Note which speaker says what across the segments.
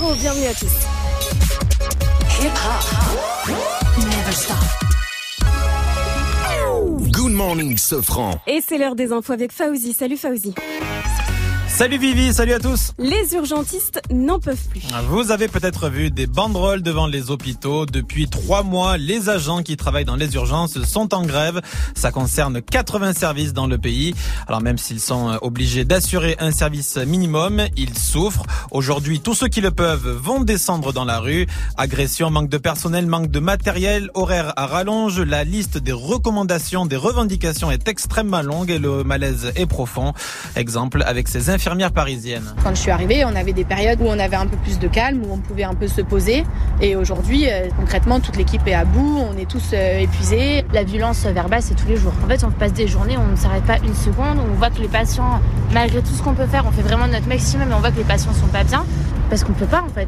Speaker 1: 900, bienvenue à tous. Hip -hop. Never stop.
Speaker 2: Good morning, Sofran.
Speaker 1: Et c'est l'heure des infos avec Fauzi. Salut Fauzi.
Speaker 3: Salut Vivi, salut à tous.
Speaker 1: Les urgentistes n'en peuvent plus.
Speaker 3: Vous avez peut-être vu des banderoles devant les hôpitaux. Depuis trois mois, les agents qui travaillent dans les urgences sont en grève. Ça concerne 80 services dans le pays. Alors même s'ils sont euh, obligés d'assurer un service minimum, ils souffrent. Aujourd'hui, tous ceux qui le peuvent vont descendre dans la rue. Agression, manque de personnel, manque de matériel, horaire à rallonge. La liste des recommandations, des revendications est extrêmement longue et le malaise est profond. Exemple avec ces parisienne.
Speaker 4: Quand je suis arrivée, on avait des périodes où on avait un peu plus de calme, où on pouvait un peu se poser. Et aujourd'hui, euh, concrètement, toute l'équipe est à bout, on est tous euh, épuisés.
Speaker 5: La violence verbale, c'est tous les jours. En fait, on passe des journées, on ne s'arrête pas une seconde. On voit que les patients, malgré tout ce qu'on peut faire, on fait vraiment notre maximum, mais on voit que les patients sont pas bien parce qu'on peut pas en fait.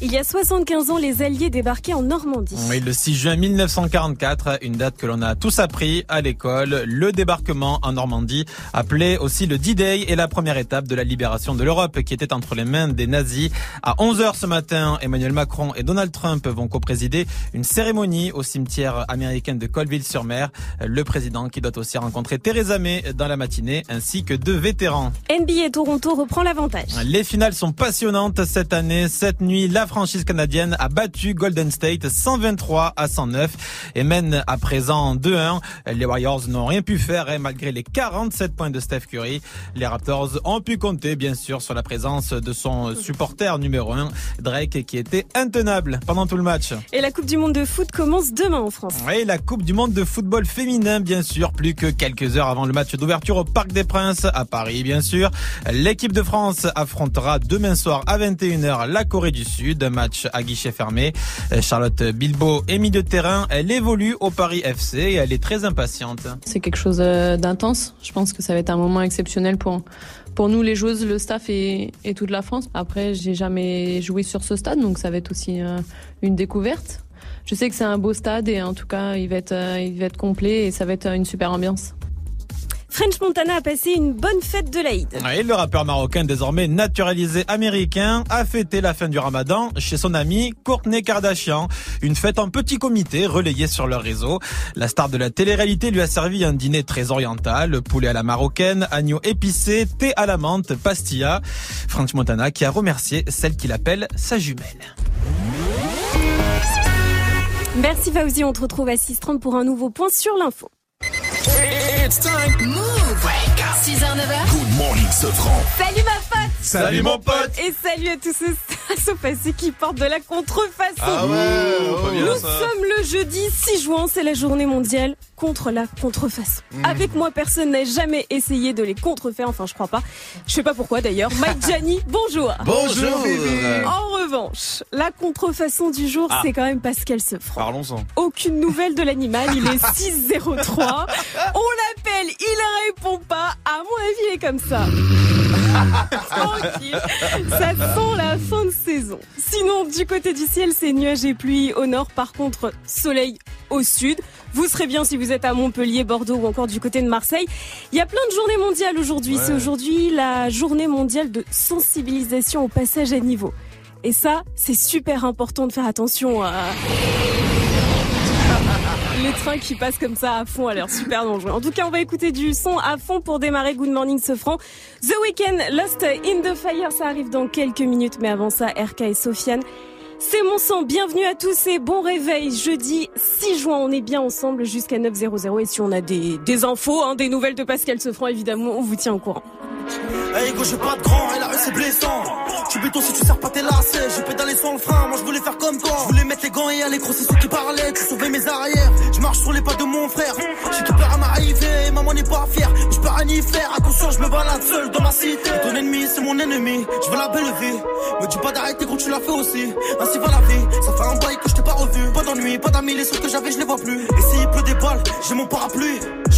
Speaker 1: Il y a 75 ans, les Alliés débarquaient en Normandie.
Speaker 3: Oui, le 6 juin 1944, une date que l'on a tous appris à l'école, le débarquement en Normandie, appelé aussi le D-Day et la première étape de la libération de l'Europe qui était entre les mains des nazis. À 11h ce matin, Emmanuel Macron et Donald Trump vont co-présider une cérémonie au cimetière américain de Colville-sur-Mer. Le président qui doit aussi rencontrer Theresa May dans la matinée ainsi que deux vétérans.
Speaker 1: NBA Toronto reprend l'avantage.
Speaker 3: Les finales sont passionnantes cette année. Cette nuit, la franchise canadienne a battu Golden State 123 à 109 et mène à présent 2-1. Les Warriors n'ont rien pu faire et malgré les 47 points de Steph Curry, les Raptors ont pu compter bien sûr sur la présence de son supporter numéro 1, Drake, qui était intenable pendant tout le match.
Speaker 1: Et la Coupe du Monde de foot commence demain en France.
Speaker 3: Oui, la Coupe du Monde de football féminin, bien sûr, plus que quelques heures avant le match d'ouverture au Parc des Princes à Paris, bien sûr. L'équipe de France affrontera demain soir à 21h la Corée du Sud d'un match à guichet fermé. Euh, Charlotte Bilbao est mis de terrain. Elle évolue au Paris FC et elle est très impatiente.
Speaker 6: C'est quelque chose euh, d'intense. Je pense que ça va être un moment exceptionnel pour pour nous les joueuses, le staff et, et toute la France. Après, j'ai jamais joué sur ce stade, donc ça va être aussi euh, une découverte. Je sais que c'est un beau stade et en tout cas, il va être il va être complet et ça va être une super ambiance.
Speaker 1: French Montana a passé une bonne fête de l'Aïd.
Speaker 3: Et le rappeur marocain désormais naturalisé américain a fêté la fin du ramadan chez son ami Courtney Kardashian. Une fête en petit comité relayée sur leur réseau. La star de la télé-réalité lui a servi un dîner très oriental, poulet à la marocaine, agneau épicé, thé à la menthe, pastilla. French Montana qui a remercié celle qu'il appelle sa jumelle.
Speaker 1: Merci Fauzi, on te retrouve à 6h30 pour un nouveau point sur l'info.
Speaker 2: It's time. Move. Wake up. 6h, 9h. Good morning, Sofran.
Speaker 1: Salut ma pote.
Speaker 3: Salut mon pote.
Speaker 1: Et salut à tous ceux passé qui portent de la contrefaçon.
Speaker 3: Ah ouais,
Speaker 1: Nous sommes le jeudi 6 juin, c'est la journée mondiale contre la contrefaçon.
Speaker 3: Mmh.
Speaker 1: Avec moi, personne n'a jamais essayé de les contrefaire, enfin je crois pas. Je sais pas pourquoi d'ailleurs. Mike Gianni, bonjour.
Speaker 3: Bonjour.
Speaker 1: En revanche, la contrefaçon du jour,
Speaker 3: Ah.
Speaker 1: c'est quand même Pascal Sefranc.
Speaker 3: Parlons-en.
Speaker 1: Aucune nouvelle de l'animal, il est 603. On l'appelle, il répond pas. À mon avis, il est comme ça. Tranquille. Ça sent la fin de saison. Sinon, du côté du ciel, c'est nuages et pluie au nord. Par contre, soleil au sud. Vous serez bien si vous êtes à Montpellier, Bordeaux ou encore du côté de Marseille. Il y a plein de journées mondiales aujourd'hui.
Speaker 3: Ouais.
Speaker 1: C'est aujourd'hui la journée mondiale de sensibilisation au passage à niveau. Et ça, c'est super important de faire attention à les trains qui passent comme ça à fond a l'air super dangereux. En tout cas, on va écouter du son à fond pour démarrer Good Morning Sofran. The Weeknd, Lost in the Fire, ça arrive dans quelques minutes, mais avant ça, RK et Sofiane. C'est mon sang, bienvenue à tous et bon réveil. Jeudi 6 juin, on est bien ensemble jusqu'à 9.00 et si on a des, infos, hein, des nouvelles de Pascal Sofran, évidemment, on vous tient au courant.
Speaker 7: Hey pas de grand et blessant. Tu béton si tu sers pas tes lacets. J'ai pédalé sans le frein, moi je voulais faire comme toi. Je voulais mettre les gants et aller gros, c'est ceux qui parlaient. Tu sauvais mes arrières. Je marche sur les pas de mon frère. J'ai tout peur à m'arriver, maman n'est pas fière. Je peux rien y faire, attention, je me balade seul dans ma cité. Ton ennemi, c'est mon ennemi. Je veux la belle vie. Me dis pas d'arrêter, gros, tu l'as fait aussi. Ainsi va la vie. Ça fait un bail que je t'ai pas revu. Pas d'ennui, pas d'amis, les seuls que j'avais, je les vois plus. Et s'il pleut des balles, j'ai mon parapluie.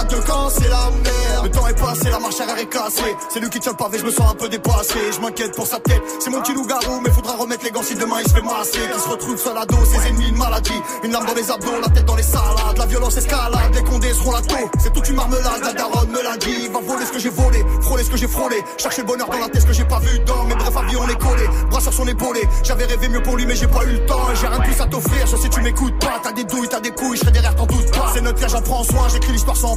Speaker 8: À deux camps, c'est la merde. Le temps est passé, la marche arrière est cassée. C'est lui qui tient le pavé, je me sens un peu dépassé. Je m'inquiète pour sa tête. C'est mon petit loup-garou, mais faudra remettre les gants si demain il se fait masser. Qui se retrouve seul à dos, ses ennemis, une maladie. Une lame dans les abdos, la tête dans les salades. La violence escalade, les condés seront la taux. C'est toute une marmelade, la daronne me l'a dit. Va voler ce que j'ai volé, frôler ce que j'ai frôlé. Chercher le bonheur dans la tête, ce que j'ai pas vu dans. Mais bref, avis, on est collé. Bras sur son épaulé. J'avais rêvé mieux pour lui, mais j'ai pas eu le temps. J'ai rien de plus à t'offrir, sauf si tu m'écoutes pas. T'as des douilles, t'as des couilles, je serai derrière, t'en doute pas. C'est notre j'en prends soin, j'écris l'histoire sans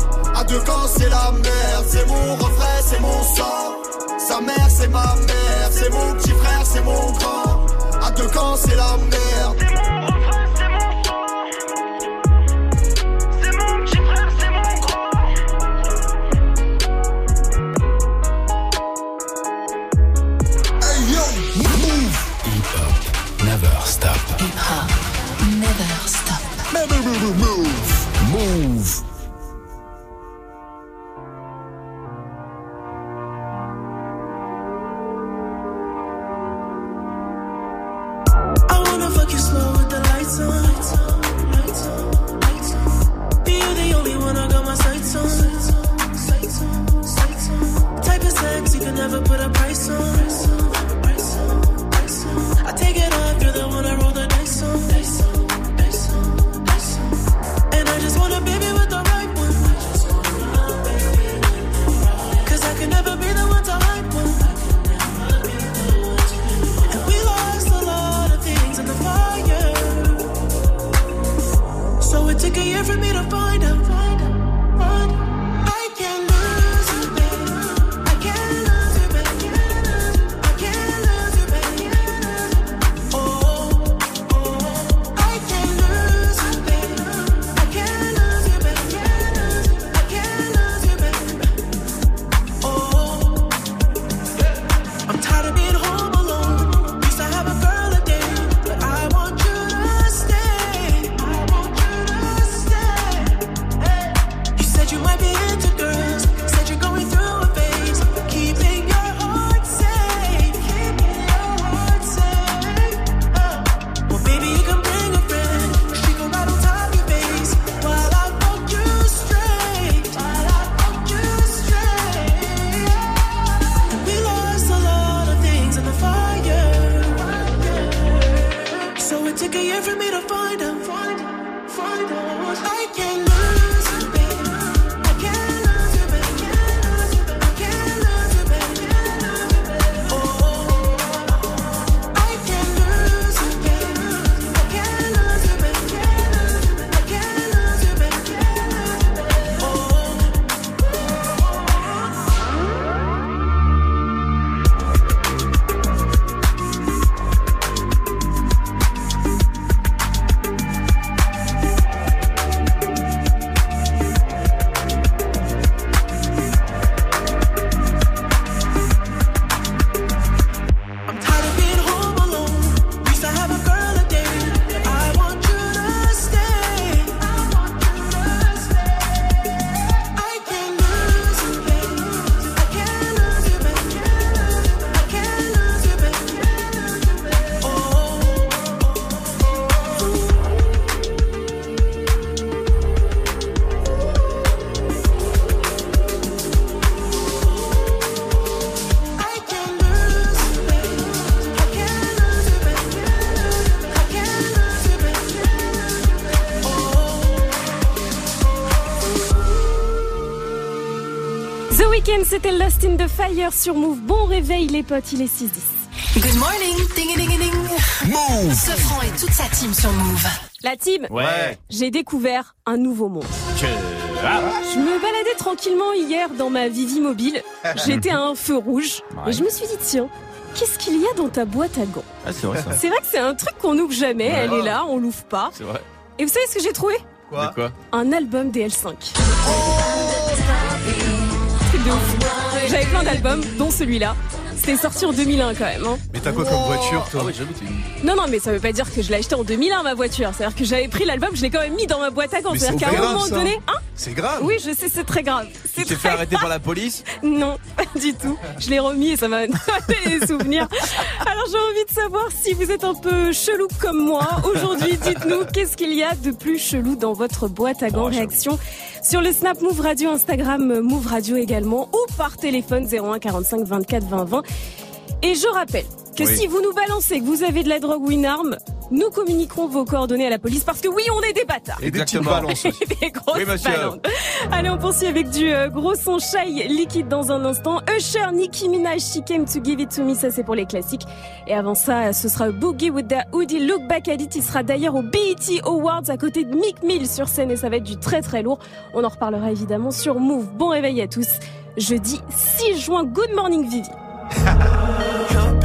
Speaker 8: À deux camps, c'est la merde. C'est mon refrain, c'est mon sang. Sa mère, c'est ma mère. C'est mon petit frère, c'est mon grand. À deux camps, c'est la merde.
Speaker 9: C'est mon refrain, c'est mon sang. C'est mon petit frère, c'est mon grand.
Speaker 8: Hey yo, move.
Speaker 10: Never stop.
Speaker 11: Never stop.
Speaker 10: Move.
Speaker 9: I
Speaker 1: c'était Lost in the Fire sur Move. Bon réveil les potes, il est 6-10.
Speaker 11: Good morning, ding ding ding.
Speaker 10: Move.
Speaker 11: Ce franc et toute sa team sur Move.
Speaker 1: La team,
Speaker 12: Ouais.
Speaker 1: j'ai découvert un nouveau monde.
Speaker 12: Que... Ah.
Speaker 1: Je me baladais tranquillement hier dans ma Vivi mobile. J'étais à un feu rouge
Speaker 12: Ouais.
Speaker 1: et je me suis dit tiens, qu'est-ce qu'il y a dans ta boîte à gants?
Speaker 12: Ah, c'est vrai ça.
Speaker 1: C'est vrai que c'est un truc qu'on ouvre jamais, elle est là, on l'ouvre pas.
Speaker 12: C'est vrai.
Speaker 1: Et vous savez ce que j'ai trouvé?
Speaker 12: De quoi?
Speaker 1: Un album des L5. Truc de ouf. J'avais plein d'albums, dont celui-là. C'était sorti en 2001 quand même. hein.
Speaker 13: Mais t'as quoi comme voiture,
Speaker 12: Ah
Speaker 13: toi
Speaker 12: t'es-
Speaker 1: Non, non, mais ça veut pas dire que je l'ai acheté en 2001 ma voiture. C'est-à-dire que j'avais pris l'album, je l'ai quand même mis dans ma boîte à gants.
Speaker 13: Mais
Speaker 1: C'est-à-dire
Speaker 13: c'est
Speaker 1: qu'à un
Speaker 13: grave,
Speaker 1: moment
Speaker 13: ça.
Speaker 1: donné, hein?
Speaker 13: C'est grave.
Speaker 1: Oui, je sais, c'est très grave.
Speaker 12: Tu
Speaker 1: C'est
Speaker 12: t'es fait arrêter par la police?
Speaker 1: Non, pas du tout. Je l'ai remis et ça m'a donné des souvenirs. Alors j'ai envie de savoir si vous êtes un peu chelou comme moi. Aujourd'hui, dites-nous qu'est-ce qu'il y a de plus chelou dans votre boîte à gants. Réaction sur le Snap Move Radio, Instagram Move Radio également ou par téléphone 01 45 24 20 20. Et je rappelle que
Speaker 13: Oui.
Speaker 1: si vous nous balancez que vous avez de la drogue ou une arme, nous communiquerons vos coordonnées à la police parce que oui, on est des bâtards.
Speaker 13: Des
Speaker 12: Exactement.
Speaker 13: aussi.
Speaker 1: Des grosses
Speaker 12: Oui,
Speaker 1: balances. Allez, on poursuit avec du euh, gros son shy liquide dans un instant. Usher, Nicki Minaj, She Came to Give It To Me, ça c'est pour les classiques. Et avant ça, ce sera Boogie with the Hoodie, Look Back at It. Il sera d'ailleurs au BET Awards à côté de Mick Mill sur scène et ça va être du très très lourd. On en reparlera évidemment sur Move. Bon réveil à tous. Jeudi 6 juin, Good Morning Vivi.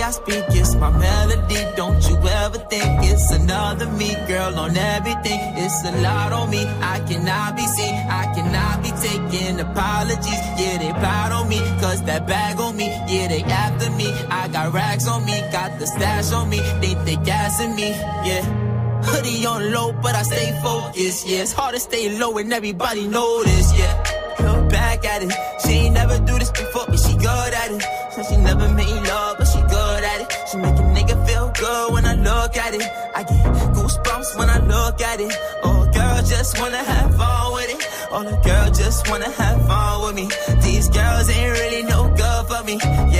Speaker 14: Way I speak is my melody. Don't you ever think it's another me, girl, on everything. It's a lot on me. I cannot be seen. I cannot be taking apologies. Yeah, they plot on me. Cause that bag on me. Yeah, they after me. I got racks on me. Got the stash on me. They think gassing me. Yeah. Hoodie on low, but I stay focused. Yeah, it's hard to stay low and everybody this. Yeah. Back at it. She ain't never do this before, but she good at it. Said she never made love, look at it. I get goosebumps when I look at it. Oh, girl, just wanna have fun with it. Oh, the girl just wanna have fun with me. These girls ain't really no good for me. Yeah.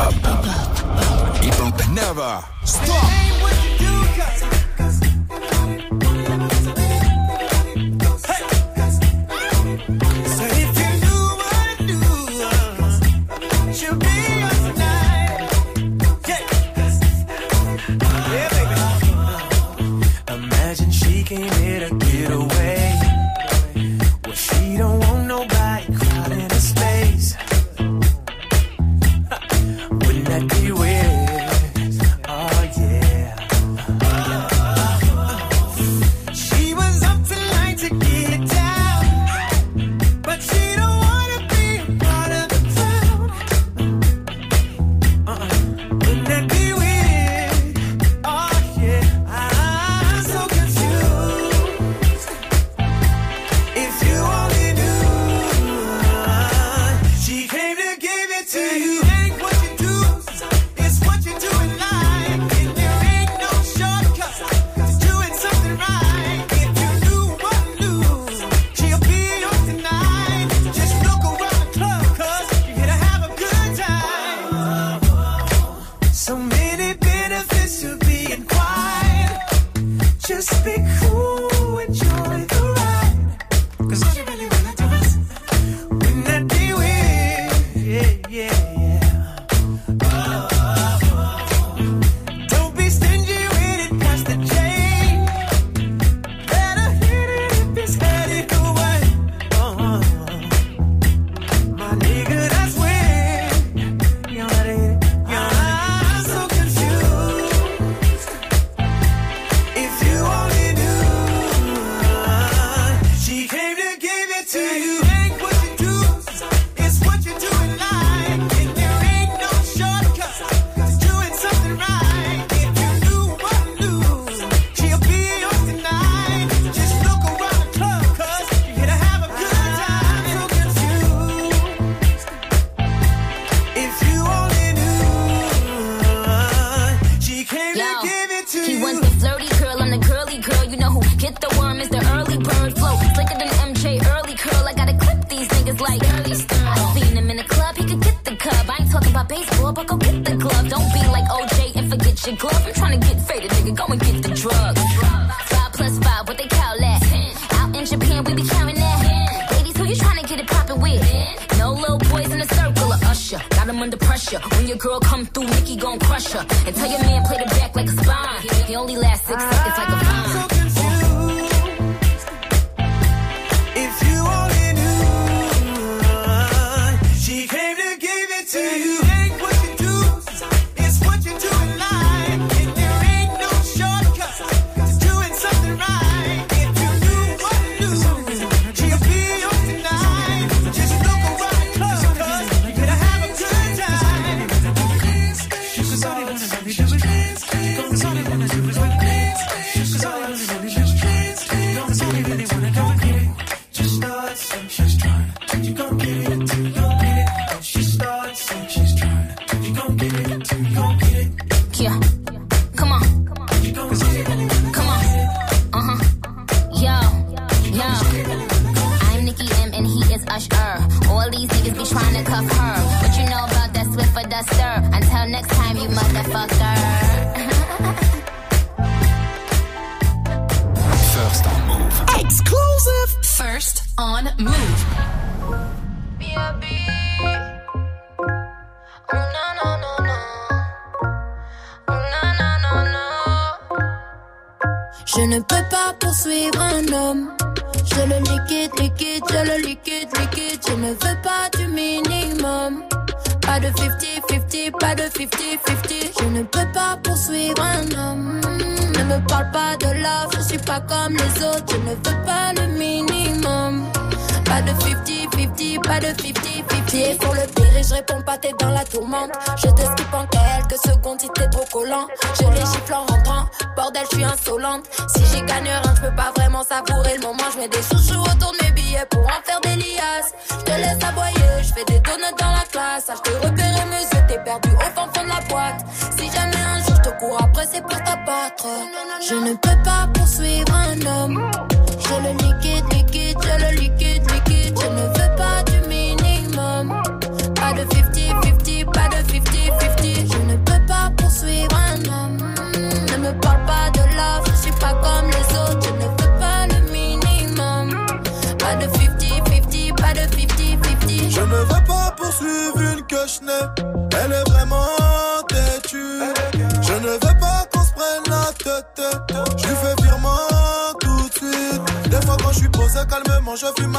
Speaker 10: Hip hop. Hip hop never stop.
Speaker 8: Imagine she came here to get away.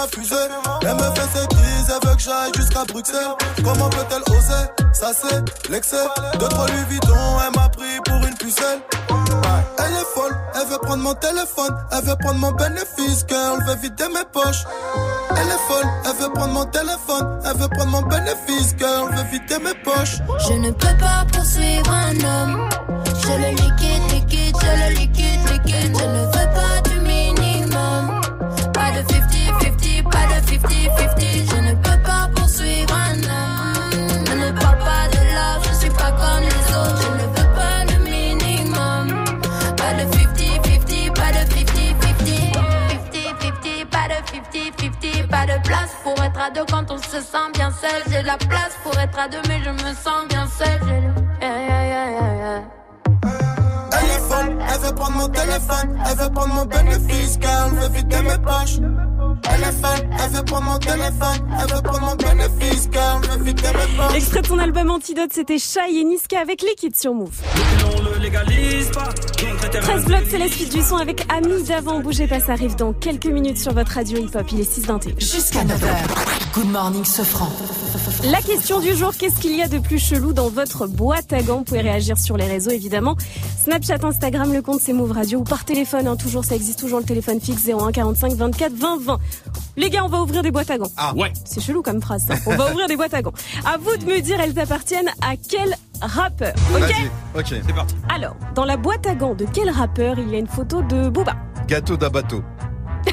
Speaker 15: Elle me fait ses guises, elle veut que j'aille jusqu'à Bruxelles. Comment peut-elle oser Ça c'est l'excès. Deux, trois Louis Vuitton, elle m'a pris pour une pucelle. Elle est folle, elle veut prendre mon téléphone, elle veut prendre mon bénéfice, girl, veut vider mes poches. Elle est folle, elle veut prendre mon téléphone, elle veut prendre mon bénéfice, girl, veut vider mes poches.
Speaker 16: Je ne peux pas poursuivre un homme, je le liquide, liquide, je le liquide, liquide, je ne veux pas du minimum, pas de 50 pas de 50-50. Je ne peux pas poursuivre un homme. Je ne parle pas de love, je suis pas comme les autres. Je ne veux pas le minimum. Pas de 50-50, pas de 50-50. 50-50, pas de 50-50. Pas de place pour être à deux quand on se sent bien seul. J'ai la place pour être à deux, mais je me sens bien seul. J'ai
Speaker 15: folle, elle veut prendre mon téléphone, elle veut prendre mon bénéfice, car elle veut vider mes poches. Elle est folle, elle veut prendre mon téléphone, elle veut prendre mon bénéfice, car elle veut vider mes poches.
Speaker 1: Extrait de son album Antidote, c'était Shai et Niska avec Liquid sur Move.
Speaker 17: On le légalise pas. Donc le terrain
Speaker 1: 13 blocs, c'est la suite du son avec Ami d'avant. Bougez pas, ça arrive dans quelques minutes sur votre radio hip-hop. Il est 6h21.
Speaker 11: Jusqu'à 9h. Good morning, Sofran.
Speaker 1: La question du jour, qu'est-ce qu'il y a de plus chelou dans votre boîte à gants? Vous pouvez réagir sur les réseaux évidemment. Snapchat, Instagram, le compte c'est Move Radio ou par téléphone, hein, toujours ça existe toujours le téléphone fixe 01 45 24 20 20. Les gars, on va ouvrir des boîtes à gants.
Speaker 18: Ah ouais.
Speaker 1: C'est chelou comme phrase ça. On va ouvrir des boîtes à gants. À vous de me dire elles appartiennent à quel rappeur. OK
Speaker 19: Vas-y. Ok.
Speaker 18: C'est parti.
Speaker 1: Alors, dans la boîte à gants de quel rappeur il y a une photo de Booba
Speaker 19: Gâteau d'abato.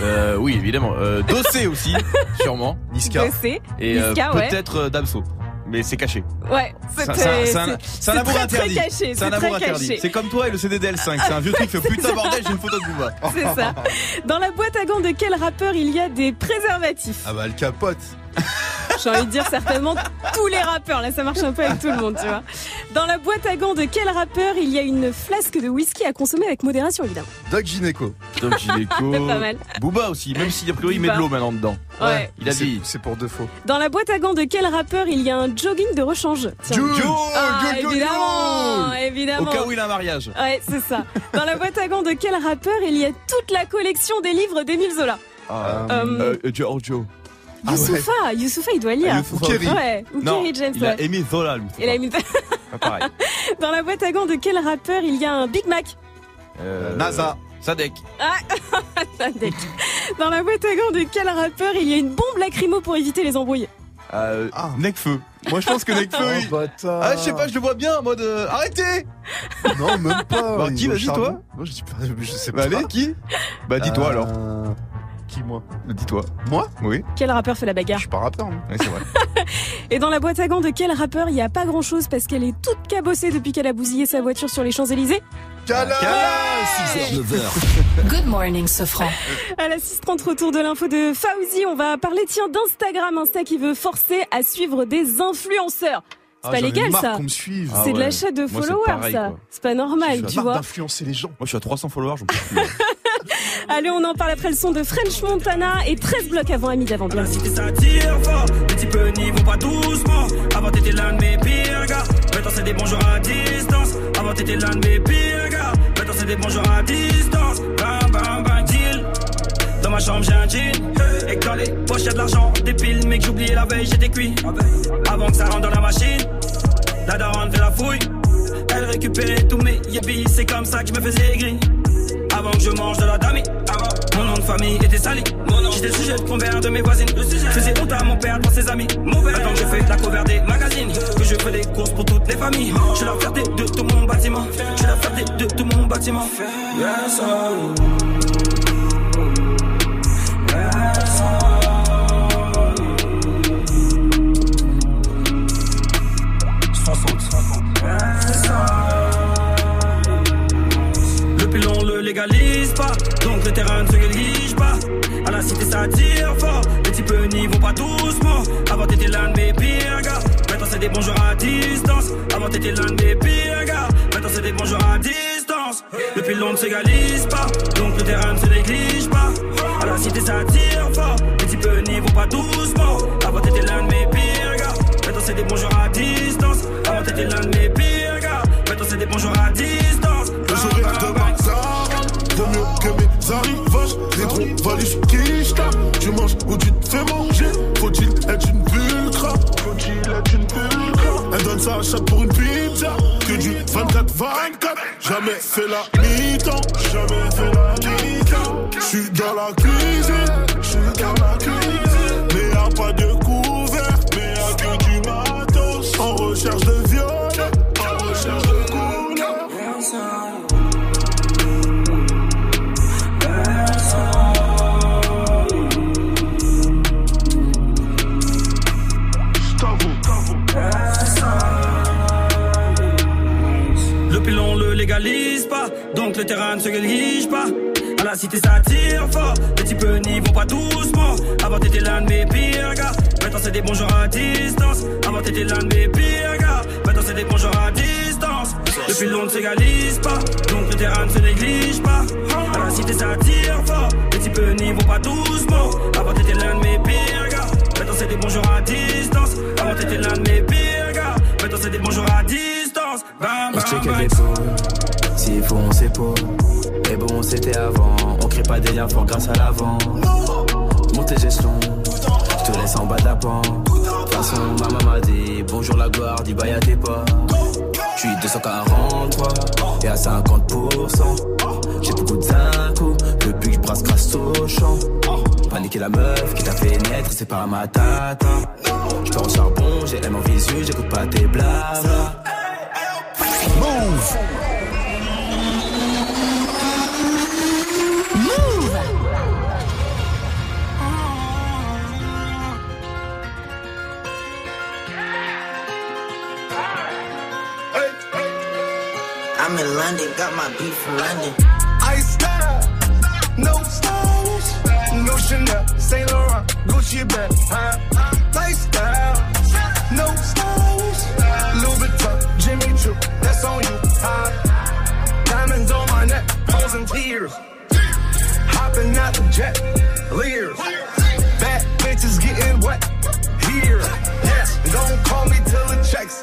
Speaker 18: Euh, oui, évidemment. Euh, Dossé aussi, sûrement.
Speaker 19: Niska.
Speaker 1: Dossé.
Speaker 18: Et euh,
Speaker 1: ouais.
Speaker 18: peut-être euh, Damso. Mais c'est caché.
Speaker 1: Ouais,
Speaker 18: C'est un- un- interdit. C'est un amour interdit. C'est comme toi et le CDDL5. C'est un vieux truc fait putain bordel, j'ai une photo de Booba.
Speaker 1: C'est ça. Dans la boîte à gants de quel rappeur il y a des préservatifs?
Speaker 19: Ah bah le capote.
Speaker 1: J'ai envie de dire certainement tous les rappeurs. Là, ça marche un peu avec tout le monde, tu vois. Dans la boîte à gants de quel rappeur il y a une flasque de whisky à consommer avec modération, évidemment.
Speaker 19: Doc Gineco.
Speaker 18: Donc Gineco.
Speaker 1: C'est pas mal.
Speaker 18: Booba aussi, même si a priori il met de l'eau maintenant dedans.
Speaker 1: Ouais.
Speaker 18: Il a dit.
Speaker 19: C'est pour deux faux.
Speaker 1: Dans la boîte à gants de quel rappeur il y a un jogging de rechange?
Speaker 19: Jules.
Speaker 1: Ah,
Speaker 19: Jules,
Speaker 1: évidemment,
Speaker 18: Au
Speaker 1: évidemment.
Speaker 18: cas où il a un mariage.
Speaker 1: Ouais, c'est ça. Dans la boîte à gants de quel rappeur il y a toute la collection des livres d'Émile Zola?
Speaker 18: Ah,
Speaker 1: Euh,
Speaker 18: euh, Giorgio.
Speaker 19: Ah ouais.
Speaker 1: Youssoufa, Youssoufa, il doit lire.
Speaker 18: Ah, Youssoufa.
Speaker 19: Ou Kerry.
Speaker 1: Ouais, ou
Speaker 18: Non,
Speaker 1: Kerry James,
Speaker 18: il a aimé Zola, lui.
Speaker 1: Il a mis-
Speaker 18: Pas pareil.
Speaker 1: Dans la boîte à gants de quel rappeur il y a un Big Mac
Speaker 18: Euh,
Speaker 19: NASA.
Speaker 18: Sadek.
Speaker 1: Sadek. Dans la boîte à gants de quel rappeur il y a une bombe lacrymo pour éviter les embrouilles
Speaker 18: Euh,
Speaker 19: Ah.
Speaker 18: Necfeu. Moi je pense que Necfeu.
Speaker 19: Oh
Speaker 18: il-
Speaker 19: bâtard.
Speaker 18: Ah, je sais pas, je le vois bien en mode. euh, arrêtez
Speaker 19: Non, même pas.
Speaker 18: Bah, qui, vas-y, toi
Speaker 19: Moi je dis pas. Je sais
Speaker 18: Bah,
Speaker 19: pas.
Speaker 18: allez, qui? Bah, dis-toi
Speaker 19: Euh,
Speaker 18: alors.
Speaker 19: Qui moi
Speaker 18: Dis-toi.
Speaker 19: Moi
Speaker 18: Oui,
Speaker 1: Quel rappeur fait la
Speaker 19: Je
Speaker 1: bagarre
Speaker 19: suis pas rappeur. moi.
Speaker 18: oui c'est vrai.
Speaker 1: Et dans la boîte à gants de quel rappeur il n'y a pas grand chose parce qu'elle est toute cabossée depuis qu'elle a bousillé sa voiture sur les Champs-Élysées
Speaker 19: Cala
Speaker 2: 6h, 9h.
Speaker 11: Good morning, Sofran.
Speaker 1: À la 630 retour de l'info de Fauzi, on va parler tiens d'Instagram, Insta qui veut forcer à suivre des influenceurs. C'est
Speaker 19: Ah,
Speaker 1: pas légal ça.
Speaker 19: qu'on me suive.
Speaker 18: Ah
Speaker 1: c'est de l'achat de
Speaker 18: Moi, c'est
Speaker 1: followers
Speaker 18: pareil,
Speaker 1: ça.
Speaker 18: quoi.
Speaker 1: C'est pas normal, tu vois.
Speaker 19: d'influencer les gens.
Speaker 18: Moi je suis à 300 followers, j'en peux plus.
Speaker 1: Allez, on en parle après le son de French Montana et 13 blocs avant Ami d'avant bien.
Speaker 17: cité ça tire fort, les petits peu n'y vont pas doucement. Avant t'étais l'un de mes pires gars, maintenant c'est des bonjours à distance. Avant t'étais l'un de mes pires gars, maintenant c'est des bonjours à distance. Bam bam bam deal. Dans ma chambre j'ai un jean, et dans les poches y'a de l'argent, des piles, mais que j'oubliais la veille j'étais cuit. Avant que ça rentre dans la machine, la daronne fait la fouille. Elle récupérait tous mes yébis, c'est comme ça que je me faisais gris. Je mange de la dami, mon nom de famille était sali. J'étais sujet de convers de mes voisines. Je faisais honte à mon père devant ses amis. Mauvais. Maintenant que je fais la cover des magazines, que je fais des courses pour toutes les familles. Je suis la fierté de tout mon bâtiment. Je suis la fierté de tout mon bâtiment. Yes, sir. Yes, légalise pas, donc le terrain ne se néglige pas. À la cité ça tire fort, les peu n'y vont pas doucement. Avant t'étais l'un de mes pires gars, maintenant c'est des bonjours à distance. Avant t'étais l'un de mes pires gars, maintenant c'est des bonjours à distance. Le pilon ne s'égalise pas, donc le terrain ne se néglige pas. À la cité ça tire fort, les peu n'y vont pas doucement. Avant t'étais l'un de mes pires gars, maintenant c'est des bonjours à distance. Avant t'étais l'un de mes pires gars, maintenant c'est des bonjours à distance.
Speaker 20: Chatte pour une pizza. Que du 24-24 Jamais fait la mi-temps
Speaker 17: le terrain ne se néglige pas. À la cité ça tire fort, les peu n'y vont pas doucement. Avant t'étais l'un de mes pires gars, maintenant c'est des bonjours à distance. Avant t'étais l'un de mes pires gars, maintenant c'est des bonjours à distance. Depuis l'on ne s'égalise pas, donc le terrain ne se néglige pas. À la cité ça tire fort, les types n'y vont pas doucement. Avant t'étais l'un de mes pires gars, maintenant c'est des bonjours à distance. Avant t'étais l'un de mes pires gars, maintenant c'est des bonjours à distance. Bam, bam, bam.
Speaker 21: S'il faut on s'épaule. Mais bon, c'était avant, on crée pas des liens forts grâce à l'avant. Monte tes échelons, je te laisse en bas de la pente. De façon, ma maman m'a dit bonjour la gloire, dis bye à tes pas. Je suis 243 et à 50%. J'ai beaucoup de zinco, depuis que je brasse grâce au champ. Paniquer la meuf qui t'a fait naître, c'est pas ma tata. Je au charbon, j'ai M en visu, j'écoute pas tes blabla.
Speaker 10: Move.
Speaker 22: I'm in London, got my beef from London.
Speaker 8: I style, no stylish, no Chanel, Saint Laurent, Gucci bag, huh? Lifestyle, no stylish, Louis Vuitton, Jimmy Choo, that's on you, huh? Diamonds on my neck, frozen tears, hopping out the jet, leers, bad bitches getting wet, here, yes, don't call me till the checks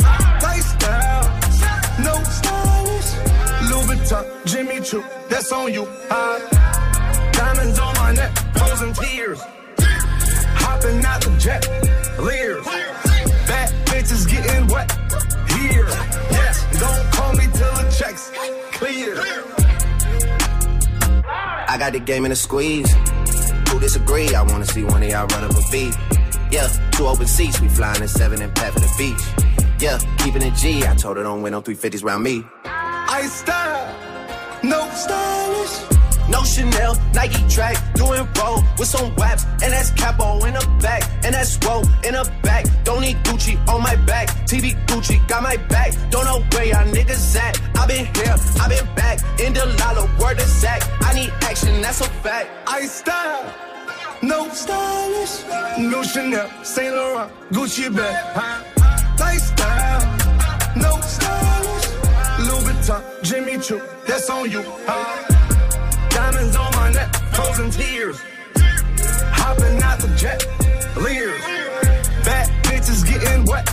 Speaker 8: No stylish, Louis Vuitton, Jimmy Choo, that's on you, huh? Diamonds on my neck, frozen tears, hopping out the jet, leers, bad bitches getting wet, here, yes, don't call me till the checks clear.
Speaker 22: I got the game in a squeeze. Who disagree? I wanna see one of y'all run up a beat. Yeah, two open seats, we flying in seven and pat the beach. Yeah, keeping it G. I told her don't win no 350s round me.
Speaker 8: I style, no stylish.
Speaker 22: No Chanel, Nike track, doing roll with some waps, and that's capo in the back, and that's roll in the back. Don't need Gucci on my back, TV Gucci got my back. Don't know where y'all niggas at. I been here, I been back, in the lala, word is sack. I need action, that's a fact.
Speaker 8: I style, no stylish, no Chanel, Saint Laurent, Gucci bag, huh? Lifestyle, no stylish, Louis Vuitton, Jimmy Choo, that's on you, huh? Diamonds on my neck, frozen tears, hopping out the jet, leers, bad bitches getting wet,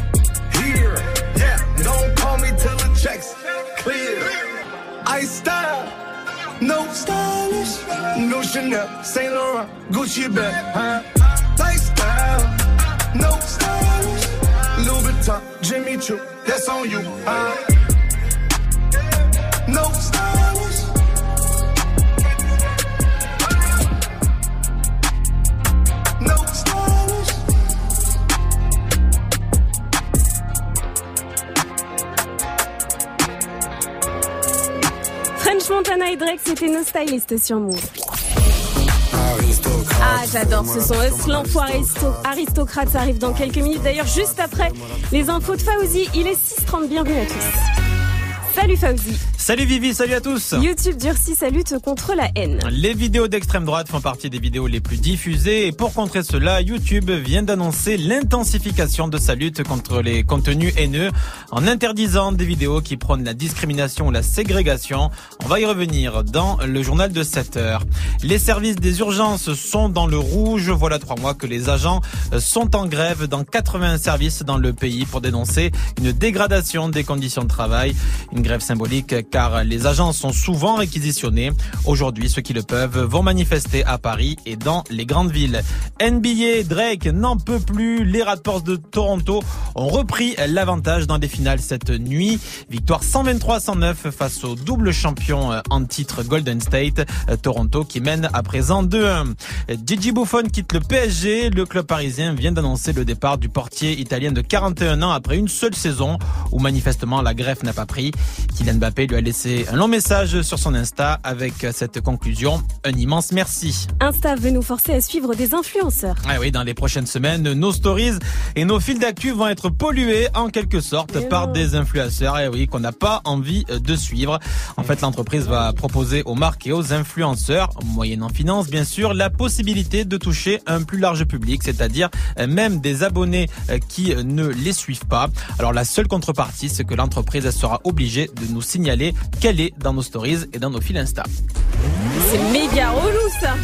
Speaker 8: here, yeah. Don't call me till the checks clear. I style. No stylish, no Chanel, Saint Laurent, Gucci bag, huh? Lifestyle, no stylish, Jimmy Choo, on you.
Speaker 1: French Montana et Drake, c'était nos sur Move. Ah, j'adore ce son. Aristo- aristocrate Ça arrive dans quelques minutes. D'ailleurs, juste après les infos de Fauzi, il est 6h30. Bienvenue à tous. Salut Fauzi.
Speaker 23: Salut Vivi, salut à tous.
Speaker 1: YouTube durcit sa lutte contre la haine.
Speaker 23: Les vidéos d'extrême droite font partie des vidéos les plus diffusées et pour contrer cela, YouTube vient d'annoncer l'intensification de sa lutte contre les contenus haineux en interdisant des vidéos qui prônent la discrimination ou la ségrégation. On va y revenir dans le journal de 7 heures. Les services des urgences sont dans le rouge. Voilà trois mois que les agents sont en grève dans 80 services dans le pays pour dénoncer une dégradation des conditions de travail. Une
Speaker 3: grève symbolique car les agents sont souvent réquisitionnés. Aujourd'hui, ceux qui le peuvent vont manifester à Paris et dans les grandes villes. NBA, Drake n'en peut plus. Les Raptors de Toronto ont repris l'avantage dans les finales cette nuit. Victoire 123-109 face au double champion euh, en titre Golden State. Euh, Toronto qui mène à présent 2-1. Gigi Buffon quitte le PSG. Le club parisien vient d'annoncer le départ du portier italien de 41 ans après une seule saison où manifestement la greffe n'a pas pris. Kylian Mbappé lui a laissé un long message sur son Insta avec cette conclusion. Un immense merci.
Speaker 1: Insta veut nous forcer à suivre des influenceurs.
Speaker 3: Ah oui, dans les prochaines semaines, nos stories et nos fils d'actu vont être pollués en quelque sorte
Speaker 1: Mais
Speaker 3: par
Speaker 1: non.
Speaker 3: des influenceurs, et oui, qu'on n'a pas envie de suivre. En fait, l'entreprise va proposer aux marques et aux influenceurs, moyennant finance bien sûr, la possibilité de toucher un plus large public, c'est-à-dire euh, même des abonnés euh, qui euh, ne les suivent pas. Alors la seule contrepartie, c'est que l'entreprise sera obligée de nous signaler qu'elle est dans nos stories et dans nos fils Insta.
Speaker 1: C'est méga relou ça.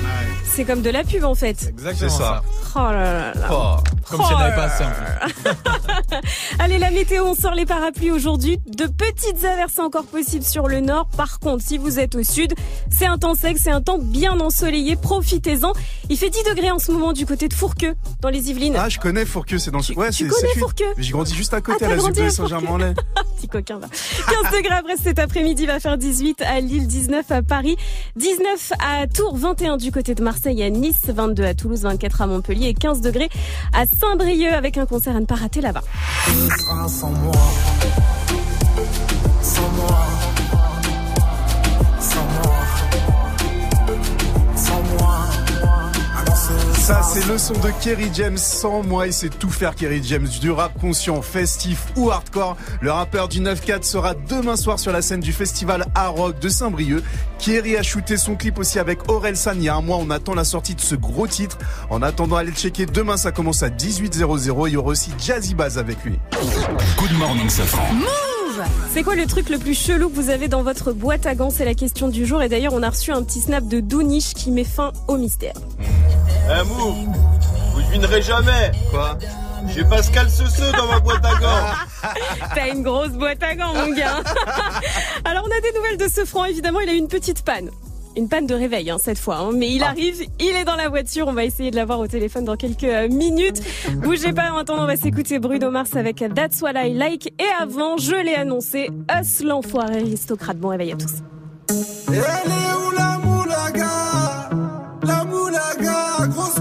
Speaker 1: C'est comme de la pub en fait.
Speaker 3: Exactement C'est ça.
Speaker 1: Oh là là là.
Speaker 3: Oh, comme si elle n'avait pas assez.
Speaker 1: Allez, la météo, on sort les parapluies aujourd'hui. De petites averses encore possibles sur le nord. Par contre, si vous êtes au sud, c'est un temps sec, c'est un temps bien ensoleillé. Profitez-en. Il fait 10 degrés en ce moment du côté de Fourqueux, dans les Yvelines.
Speaker 19: Ah, je connais Fourqueux, c'est dans le. Ouais,
Speaker 1: tu
Speaker 19: c'est-
Speaker 1: connais Fourqueux
Speaker 19: J'ai grandi juste à
Speaker 1: Ah,
Speaker 19: côté,
Speaker 1: t'as
Speaker 19: à la
Speaker 1: à
Speaker 19: Saint-Germain-en-Laye.
Speaker 1: Petit coquin va. 15 degrés à Brest cet après-midi va faire 18 à Lille, 19 à Paris, 19 à Tours, 21 du côté de Marseille à Nice, 22 à Toulouse, 24 à Montpellier et 15 degrés à Saint-Brieuc avec un concert à ne pas rater là-bas.
Speaker 8: sans moi. Sans moi.
Speaker 19: Ça, c'est le son de Kerry James sans moi. Il sait tout faire, Kerry James. Du rap conscient, festif ou hardcore. Le rappeur du 9-4 sera demain soir sur la scène du festival Hard Rock de Saint-Brieuc. Kerry a shooté son clip aussi avec Aurel San. Il y a un mois, on attend la sortie de ce gros titre. En attendant, allez le checker. Demain, ça commence à 18h00. Il y aura aussi Jazzy Baz avec lui.
Speaker 2: Good morning, Safran.
Speaker 1: C'est quoi le truc le plus chelou que vous avez dans votre boîte à gants? C'est la question du jour. Et d'ailleurs, on a reçu un petit snap de Douniche qui met fin au mystère.
Speaker 12: Eh Mou, vous devinerez jamais. Quoi? J'ai Pascal Sesseux dans ma boîte à gants.
Speaker 1: T'as une grosse boîte à gants, mon gars. Alors, on a des nouvelles de ce franc. Évidemment, il a eu une petite panne. Une panne de réveil, hein, cette fois. hein. Mais il arrive, il est dans la voiture. On va essayer de l'avoir au téléphone dans quelques euh, minutes. Bougez pas. En attendant, on va s'écouter Bruno Mars avec That's What I Like. Et avant, je l'ai annoncé, Us, l'enfoiré aristocrate. Bon réveil à tous.
Speaker 8: Elle est où la moulaga? La moulaga, grosse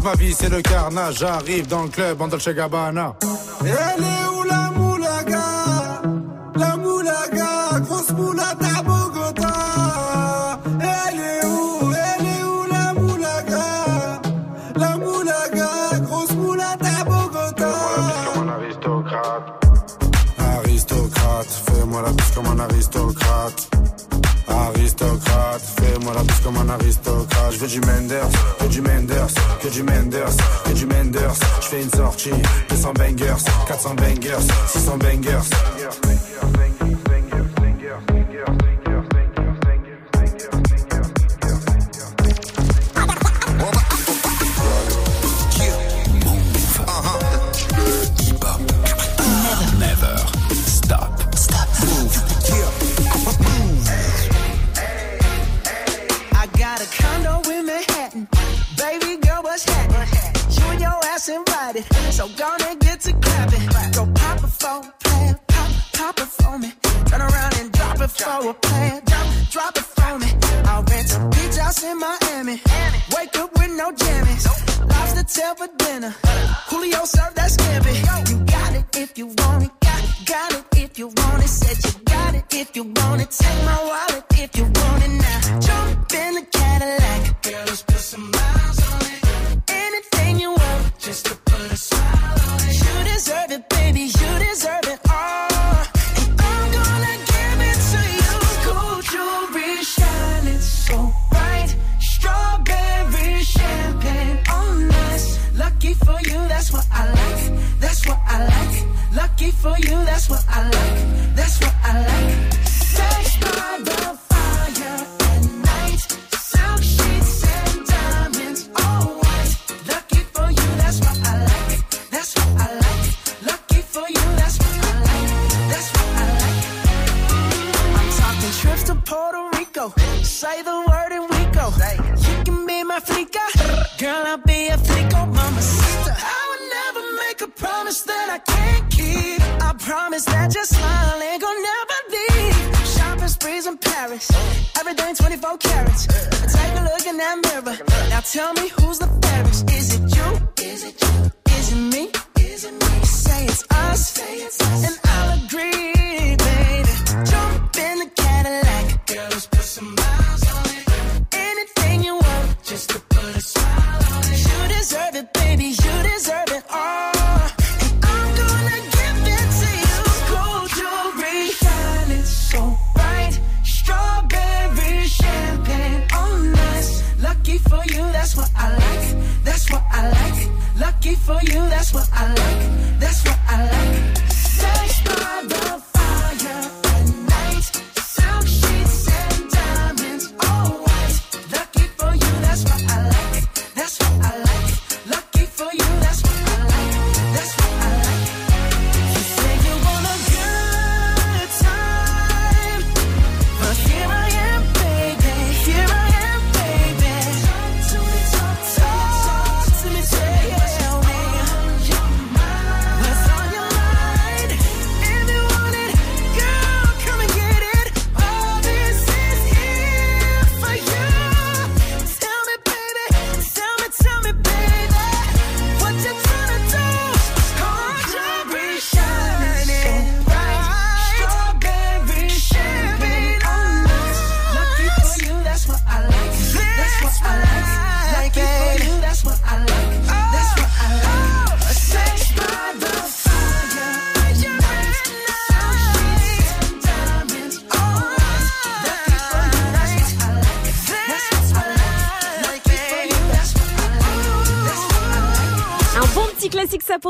Speaker 24: Toute ma vie c'est le carnage. J'arrive dans le club en Dolce Gabbana.
Speaker 8: Elle est où la moulaga? La moulaga, grosse moulade à Bogota Elle est où Elle est où la moulaga? La moulaga, grosse moulade à Bogota
Speaker 24: comme un aristocrate. Aristocrate, fais-moi la bise comme un aristocrate aristocrate. Fais-moi la
Speaker 9: bouche comme un aristocrate. Je veux du Menders, que du Menders, que du Menders, que du Menders. Je fais une sortie, 200 bangers, 400 bangers, 600 bangers.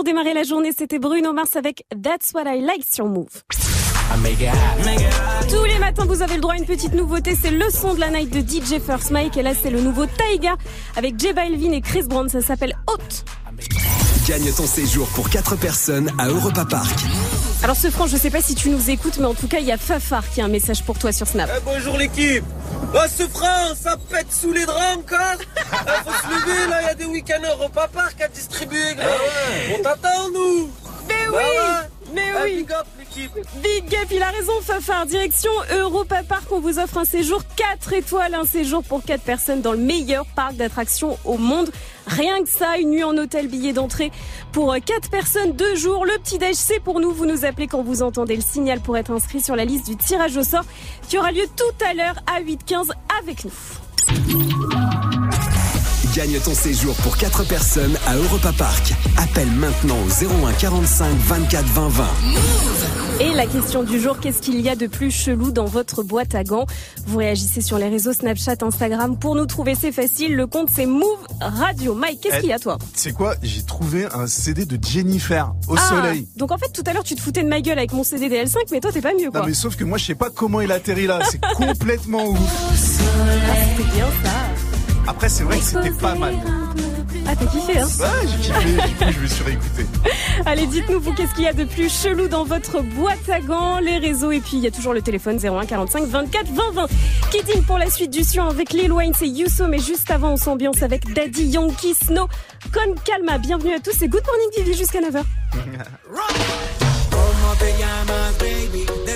Speaker 1: pour démarrer la journée, c'était Bruno Mars avec That's What I Like sur Move. Tous les matins, vous avez le droit à une petite nouveauté. C'est le son de la night de DJ First Mike. Et là, c'est le nouveau Taiga avec J Balvin et Chris Brown. Ça s'appelle Hot.
Speaker 24: Gagne ton séjour pour 4 personnes à Europa Park.
Speaker 1: Alors, ce franc, je sais pas si tu nous écoutes, mais en tout cas, il y a Fafar qui a un message pour toi sur Snap.
Speaker 25: Eh, bonjour l'équipe. Oh, ce franc, ça pète sous les draps encore ah, Faut se lever, là, il y a des week-ends Europa Park à distribuer, gros. Ah On t'attend, nous
Speaker 1: Mais oui. Mais
Speaker 25: euh,
Speaker 1: oui.
Speaker 25: big up l'équipe.
Speaker 1: Big up, il a raison, Fafard. Direction Europa Park, on vous offre un séjour 4 étoiles, un séjour pour 4 personnes dans le meilleur parc d'attractions au monde. Rien que ça, une nuit en hôtel, billet d'entrée pour euh, 4 personnes, 2 jours. Le petit déj, c'est pour nous. Vous nous appelez quand vous entendez le signal pour être inscrit sur la liste du tirage au sort qui aura lieu tout à l'heure à 8h15 avec nous.
Speaker 2: Gagne ton séjour pour 4 personnes à Europa Park. Appelle maintenant au 01 45 24 20 20.
Speaker 1: Et la question du jour, qu'est-ce qu'il y a de plus chelou dans votre boîte à gants? Vous réagissez sur les réseaux Snapchat, Instagram. Pour nous trouver, c'est facile. Le compte, c'est Move Radio. Mike, qu'est-ce
Speaker 19: eh,
Speaker 1: qu'il y a, toi?
Speaker 19: C'est quoi? J'ai trouvé un CD de Jennifer au
Speaker 1: ah,
Speaker 19: soleil.
Speaker 1: Donc en fait, tout à l'heure, tu te foutais de ma gueule avec mon CD DL5, mais toi, t'es pas mieux, quoi.
Speaker 19: Non, mais sauf que moi, je sais pas comment il atterrit là. C'est complètement ouf.
Speaker 1: Ah, c'était bien ça.
Speaker 19: Après, c'est vrai que c'était pas mal.
Speaker 1: Ah, t'as kiffé, hein
Speaker 19: Ouais, j'ai kiffé, du coup, je me suis réécouté.
Speaker 1: Allez, dites-nous, vous, qu'est-ce qu'il y a de plus chelou dans votre boîte à gants, les réseaux, et puis il y a toujours le téléphone 01 45 24 20 20. Kidding pour la suite du Sion avec Lil c'est Yousso, mais juste avant, on s'ambiance avec Daddy Yankee Snow. Con Calma, bienvenue à tous et good morning, Vivi, jusqu'à 9h.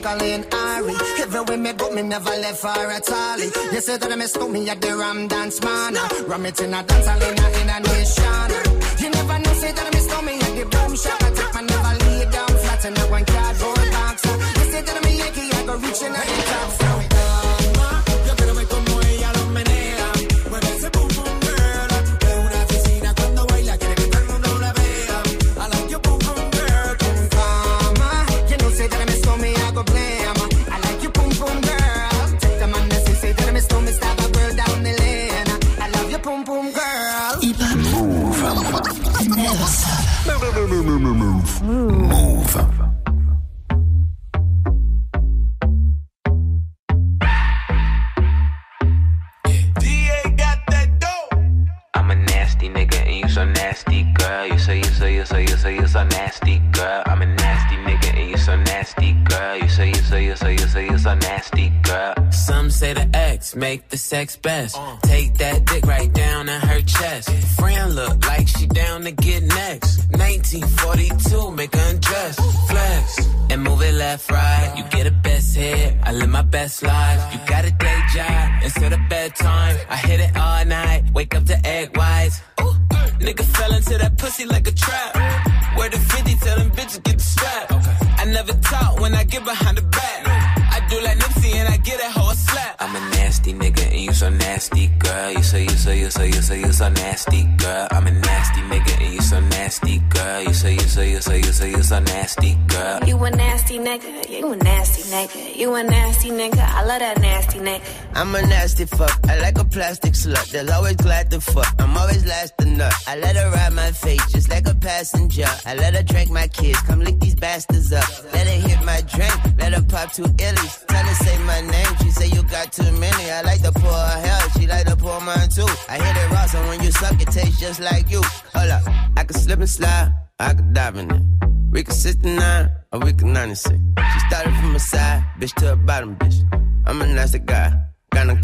Speaker 26: Jacqueline Ari. Everywhere me go, me never left for a tally. You say that I miss me at the Ram Dance Man. Ram it in a dance, I in a,
Speaker 14: in a expense. best.
Speaker 22: Uh. Plastic slut. That's always glad to fuck. I'm always last to nut. I let her ride my face just like a passenger. I let her drink my kids. Come lick these bastards up. Let her hit my drink. Let her pop two illies. Tell her say my name. She say you got too many. I like to pour her hell. She like to pour mine too. I hit it raw, so when you suck, it tastes just like you. Hold up. I can slip and slide. I can dive in it. We can 69 or we can 96. She started from a side, bitch to a bottom, bitch. I'm a nasty guy,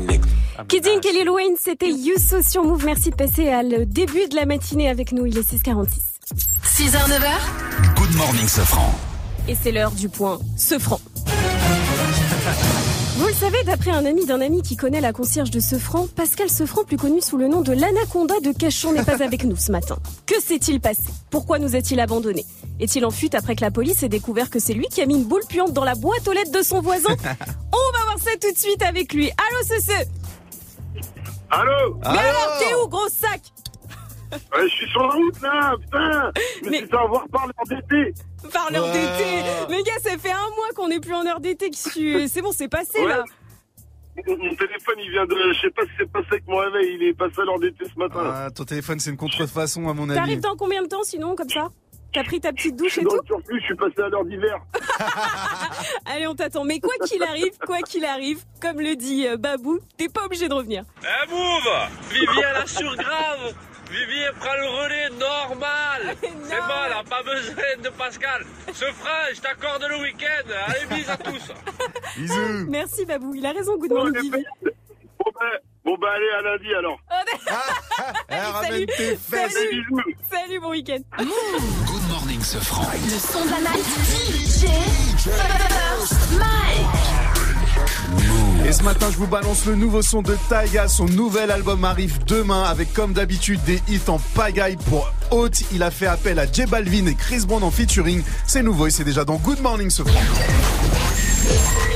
Speaker 27: nigga.
Speaker 1: Kidin, Kelly Lil Wayne, c'était Yousso sur Move. Merci de passer à le début de la matinée avec nous. Il est 6h46.
Speaker 11: 6h, 9h.
Speaker 2: Good morning, Sofran.
Speaker 1: Et c'est l'heure du point Ce franc. Vous le savez, d'après un ami d'un ami qui connaît la concierge de Sefranc, Pascal Sefranc, plus connu sous le nom de l'anaconda de Cachon, n'est pas avec nous ce matin. Que s'est-il passé? Pourquoi nous a-t-il abandonné Est-il en fuite après que la police ait découvert que c'est lui qui a mis une boule puante dans la boîte aux lettres de son voisin? On va voir ça tout de suite avec lui. Allô, Cece
Speaker 12: Allô?
Speaker 1: Mais alors, t'es où, gros sac?
Speaker 12: Je suis sur la route là, putain Je me suis fait avoir par l'heure d'été
Speaker 1: Par l'heure
Speaker 12: Ouais.
Speaker 1: d'été Les gars, ça fait un mois qu'on n'est plus en heure d'été. que je suis- C'est bon, c'est passé
Speaker 12: Ouais.
Speaker 1: là.
Speaker 12: Mon téléphone, il vient de. Je sais pas si c'est passé avec mon réveil, il est passé à l'heure d'été ce matin.
Speaker 19: Ah, ton téléphone, c'est une contrefaçon, à mon avis.
Speaker 1: T'arrives dans combien de temps sinon, comme ça? T'as pris ta petite douche et tout?
Speaker 12: surplus, je suis passé à l'heure d'hiver.
Speaker 1: Allez, on t'attend. Mais quoi qu'il arrive, quoi qu'il arrive, comme le dit euh, Babou, t'es pas obligé de revenir.
Speaker 25: Eh move Vivier la surgrave Vivier prend le relais normal C'est bon, là, pas besoin de Pascal Ce frein, je t'accorde le week-end Allez, bis à tous
Speaker 19: Bisous
Speaker 1: Merci Babou, il a raison, good morning Vivi.
Speaker 12: Bon ben, bon ben allez, à lundi alors.
Speaker 1: Salut, salut, salut, bon week-end.
Speaker 2: Good morning, Sofran.
Speaker 11: Le son de la night. DJ First Mike.
Speaker 19: Et ce matin, je vous balance le nouveau son de Taiga. Son nouvel album arrive demain avec, comme d'habitude, des hits en pagaille pour Haute. Il a fait appel à J Balvin et Chris Brown en featuring. C'est nouveau et c'est déjà dans Good Morning.
Speaker 28: I've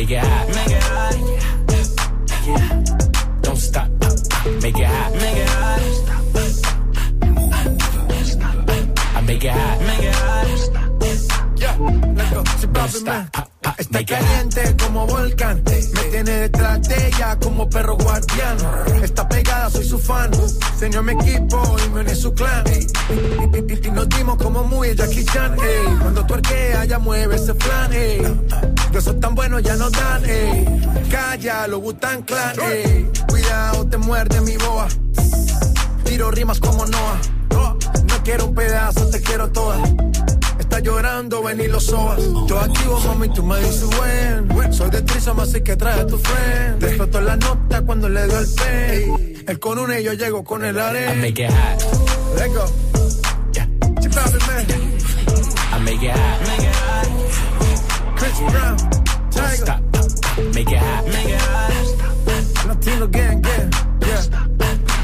Speaker 28: Make it hot. Make it hot. Yeah. Don't stop. Make it hot. Make it hot. I make it hot. Make it hot.
Speaker 29: Don't stop. Está caliente como volcán. Me tiene detrás de ella como perro guardián. Está pegada, soy su fan. Se unió a mi equipo y me uní a su clan. Y, nos dimos como muy Jackie Chan. ey. Cuando tu arquea, ya mueve ese flan. ey. Besos tan buenos ya no dan. ey. Calla, lo Butan Clan. ey. Cuidado, te muerde mi boa. Tiro rimas como Noah. No quiero un pedazo, te quiero toda. Está llorando, ven y lo sobas. Yo activo, mami, tú me dices buen. Soy de Trisoma, así que trae a tu friend. Te explotó la nota cuando le doy el pen. Él con una y yo llego con el
Speaker 28: I
Speaker 29: arena.
Speaker 28: make it hot.
Speaker 29: Let's go. Chip out, man.
Speaker 28: I make make it hot.
Speaker 29: Make it hot. Chris Brown, Tiger.
Speaker 28: Stop. Make it hot.
Speaker 29: Make it hot. Latino gang, gang, yeah.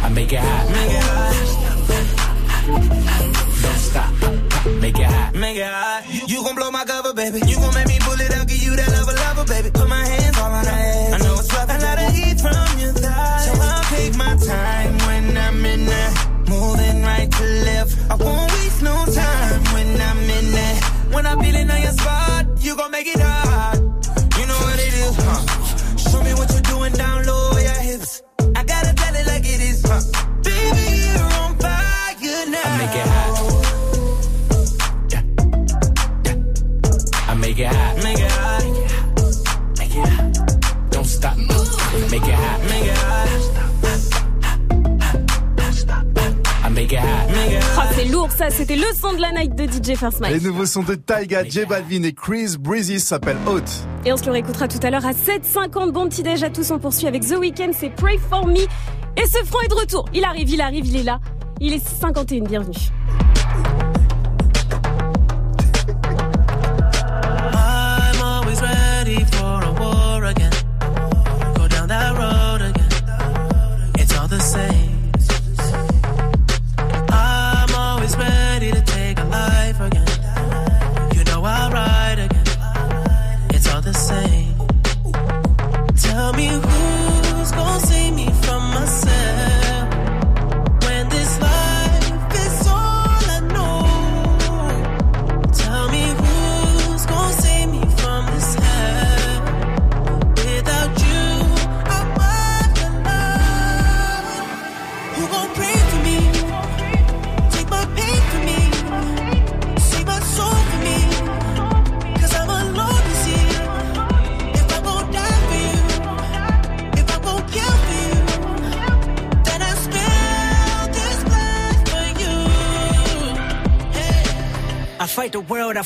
Speaker 28: I make it hot.
Speaker 29: Make it hot.
Speaker 28: Make it hot.
Speaker 8: Make it hot. You gon' blow my cover, baby. You gon' make me it out, give you that lover, lover, baby. Put my hands all on her ass. I know it's rough. A lot of heat from your thighs. So I'll take my time when I'm in there. Moving right to left. I won't waste no time when I'm in there. When I'm feeling on your spot, you gon' make it hot. You know what it is, huh? Show me what you're doing down low your hips. I gotta tell it like it is, huh?
Speaker 28: Make it hot. Make it hot.
Speaker 8: Make it hot.
Speaker 28: Don't stop. Make it hot.
Speaker 8: Make it hot.
Speaker 28: I make it hot.
Speaker 8: Make it
Speaker 1: c'est lourd ça, c'était le son de la night de DJ First
Speaker 19: Les
Speaker 1: Mike.
Speaker 19: nouveaux sons de Taiga, J Balvin et Chris Breezy s'appellent Hot.
Speaker 1: Et on se le réécoutera tout à l'heure à 7h50. Bon petit déj à tous, on poursuit avec The Weeknd, c'est Pray For Me. Et ce franc est de retour. Il arrive, il arrive, il est là. Il est 51, bienvenue.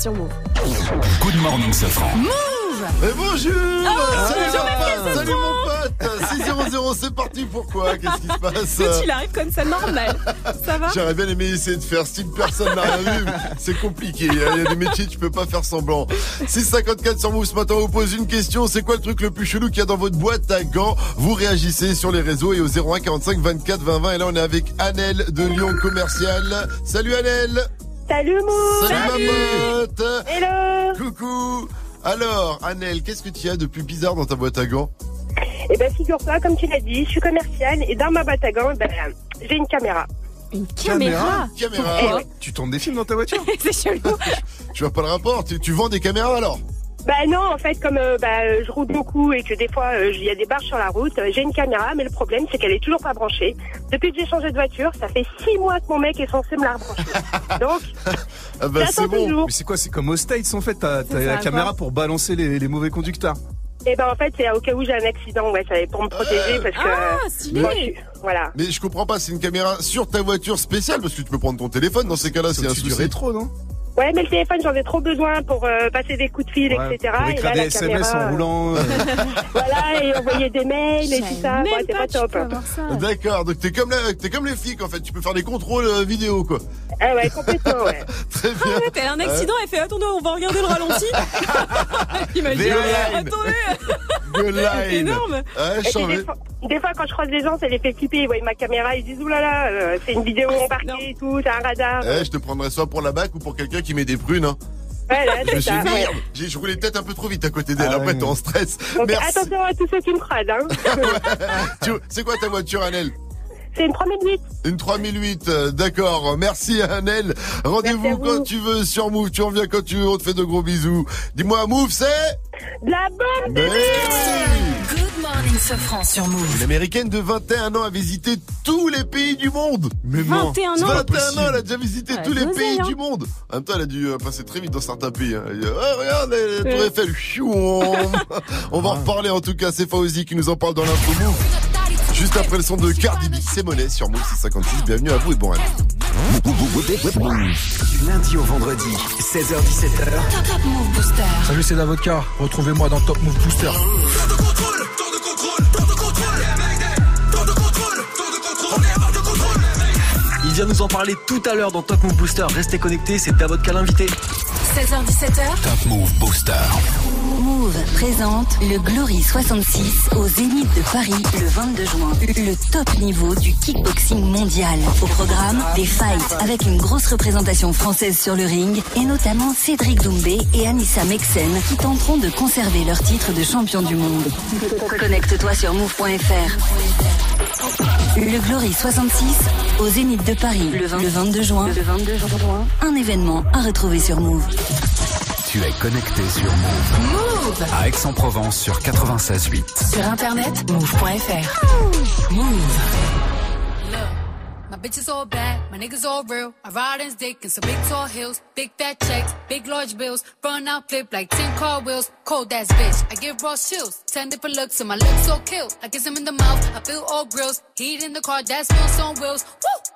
Speaker 1: Sur Move.
Speaker 2: Good morning, Safran.
Speaker 1: Move
Speaker 30: Et bonjour
Speaker 1: Oh,
Speaker 30: Salut,
Speaker 1: bonjour,
Speaker 30: mon pote Salut mon pote 6-0-0, c'est parti, pourquoi Qu'est-ce qui se passe?
Speaker 1: Mais tu l'arrives comme ça, normal. Ça va?
Speaker 30: J'aurais bien aimé essayer de faire style personne n'a rien vu. C'est compliqué. Il y a des métiers, tu peux pas faire semblant. 654 sur Move ce matin, on vous pose une question. C'est quoi le truc le plus chelou qu'il y a dans votre boîte à gants? Vous réagissez sur les réseaux et au 01 45 24 20 20. Et là, on est avec Annelle de Lyon Commercial. Salut Annelle
Speaker 31: Salut Mou
Speaker 30: Salut, ma
Speaker 31: Hello.
Speaker 30: Coucou. Alors, Annelle, qu'est-ce que tu as de plus bizarre dans ta boîte à gants?
Speaker 31: Eh ben figure-toi, comme tu l'as dit, je suis commerciale et dans ma boîte à gants, ben, j'ai une caméra.
Speaker 1: Une
Speaker 30: Caméra? Caméra.
Speaker 31: Eh ouais.
Speaker 19: Tu tournes des films dans ta voiture?
Speaker 1: C'est chelou.
Speaker 30: Tu vois pas le rapport tu, tu vends des caméras alors?
Speaker 31: Bah non, en fait, comme euh, bah, euh, je roule beaucoup et que des fois euh, il y a des barres sur la route, euh, j'ai une caméra, mais le problème c'est qu'elle est toujours pas branchée. Depuis que j'ai changé de voiture, ça fait six mois que mon mec est censé me la rebrancher. Donc,
Speaker 30: Ah bah, c'est bon.
Speaker 19: Mais c'est quoi C'est comme aux States en fait. T'as t'as la caméra pour balancer les, les mauvais conducteurs.
Speaker 31: et ben en fait, c'est au cas où j'ai un accident, ouais, ça pour me protéger parce que.
Speaker 1: Ah, stylé.
Speaker 31: moi, je suis- Voilà.
Speaker 30: Mais je comprends pas, c'est une caméra sur ta voiture spéciale parce que tu peux prendre ton téléphone dans ces cas-là, c'est un souci.
Speaker 19: rétro, non?
Speaker 31: Ouais, mais le téléphone, j'en ai trop besoin pour euh, passer des coups de fil, etc.
Speaker 19: Pour
Speaker 31: et là,
Speaker 19: des
Speaker 31: la
Speaker 19: SMS
Speaker 31: caméra,
Speaker 19: en roulant. euh.
Speaker 31: Voilà, et envoyer des mails et tout ça. Ouais, c'est pas top.
Speaker 30: D'accord, donc t'es comme, la- t'es comme les flics en fait, tu peux faire des contrôles euh, vidéo quoi.
Speaker 31: Ah ouais, complètement, ouais.
Speaker 30: Très bien.
Speaker 1: Ah ouais, t'as un accident, elle fait attendez, on va regarder le ralenti. Imagine, euh, attendez.
Speaker 30: Line.
Speaker 1: Énorme.
Speaker 30: Ouais,
Speaker 31: Et puis,
Speaker 30: chambé.
Speaker 31: des, fois, des fois, quand je croise des gens, ça les fait flipper. Ils voient ma caméra, ils disent oulala, euh, c'est une vidéo embarquée et tout, c'est un radar.
Speaker 30: Eh, je te prendrais soit pour la bac ou pour quelqu'un qui met des prunes. Hein.
Speaker 31: Voilà,
Speaker 30: Je suis
Speaker 31: ça. ouais.
Speaker 30: j'ai- je roulais peut-être un peu trop vite à côté d'elle,
Speaker 19: Ah
Speaker 30: après t'es en stress.
Speaker 31: Donc
Speaker 30: Merci.
Speaker 31: attention à tous ceux qui me croisent. Hein.
Speaker 30: C'est quoi ta voiture, Annelle
Speaker 31: c'est une 3008.
Speaker 30: Une 3008, euh, d'accord. Merci Annelle. Rendez-vous
Speaker 31: Merci
Speaker 30: quand tu veux sur Move. Tu reviens quand tu veux. On te fait de gros bisous. Dis-moi, Move, c'est
Speaker 31: De la
Speaker 30: Mais oui.
Speaker 11: Good morning, Sofran sur Move.
Speaker 30: Une américaine de 21 ans a visité tous les pays du monde.
Speaker 19: Mais non.
Speaker 1: 21 ans.
Speaker 30: 21 ans, elle a déjà visité
Speaker 1: Ouais,
Speaker 30: tous les pays
Speaker 1: hein.
Speaker 30: du monde. En même temps, elle a dû euh, passer très vite dans certains pays. hein. Elle dit, Ah, regarde, la la Tour
Speaker 1: Ouais.
Speaker 30: Eiffel. On va en reparler en tout cas. C'est Fauzi qui nous en parle dans l'info Move. Juste après le son de Cardi B, c'est monnaie sur Move 656. Bienvenue à vous et bon réveil.
Speaker 2: Du lundi au vendredi, 16h17h.
Speaker 11: Top Move Booster.
Speaker 32: Salut, c'est Davodka. Retrouvez-moi dans Top Move Booster.
Speaker 33: Vient nous en parler tout à l'heure dans Top Move Booster. Restez connectés, c'est Davodka l'invité.
Speaker 11: 16h17h.
Speaker 2: Top Move Booster.
Speaker 34: Move présente le Glory 66 au Zénith de Paris le 22 juin. Le top niveau du kickboxing mondial. Au programme, des fights avec une grosse représentation française sur le ring et notamment Cédric Doumbé et Anissa Mexen qui tenteront de conserver leur titre de champion du monde. Connecte-toi sur move.fr. Le Glory 66 au Zénith de Paris le, 20 le 22 juin. Le 22 juin. Un événement à retrouver sur Move.
Speaker 2: Tu es connecté sur Move.
Speaker 11: Move.
Speaker 2: À Aix-en-Provence sur 96.8.
Speaker 11: Sur internet, move.fr. Move.
Speaker 35: My bitches all bad, my niggas all real. I ride in dick in some big tall hills, big fat checks, big large bills. Run out, flip like 10 car wheels. Cold ass bitch, I give raw chills. 10 different looks and my lips so kill. I kiss him in the mouth, I feel all grills. Heat in the car, that's wheels on wheels. Woo!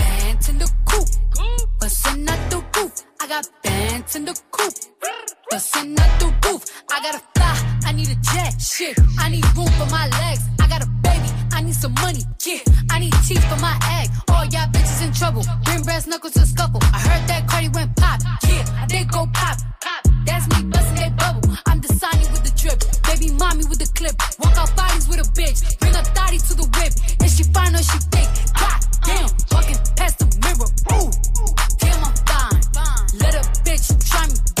Speaker 35: bands in the coop. Bustin' out the roof. I got bands in the coop. Bustin' out the roof. I gotta fly. I need a jet. Shit. I need room for my legs. I got a baby. I need some money. Yeah. I need teeth for my egg. All y'all bitches in trouble. Bring brass knuckles to scuffle. I heard that Cardi went pop. Yeah. Did go pop. Pop. That's me bustin' that bubble. I'm Sonny with the drip. Baby mommy with the clip. Walk out bodies with a bitch. Bring a thotty to the whip. Is she fine or she thick? God damn. Walking past the mirror. Ooh. Damn, I'm fine. Let a bitch try me.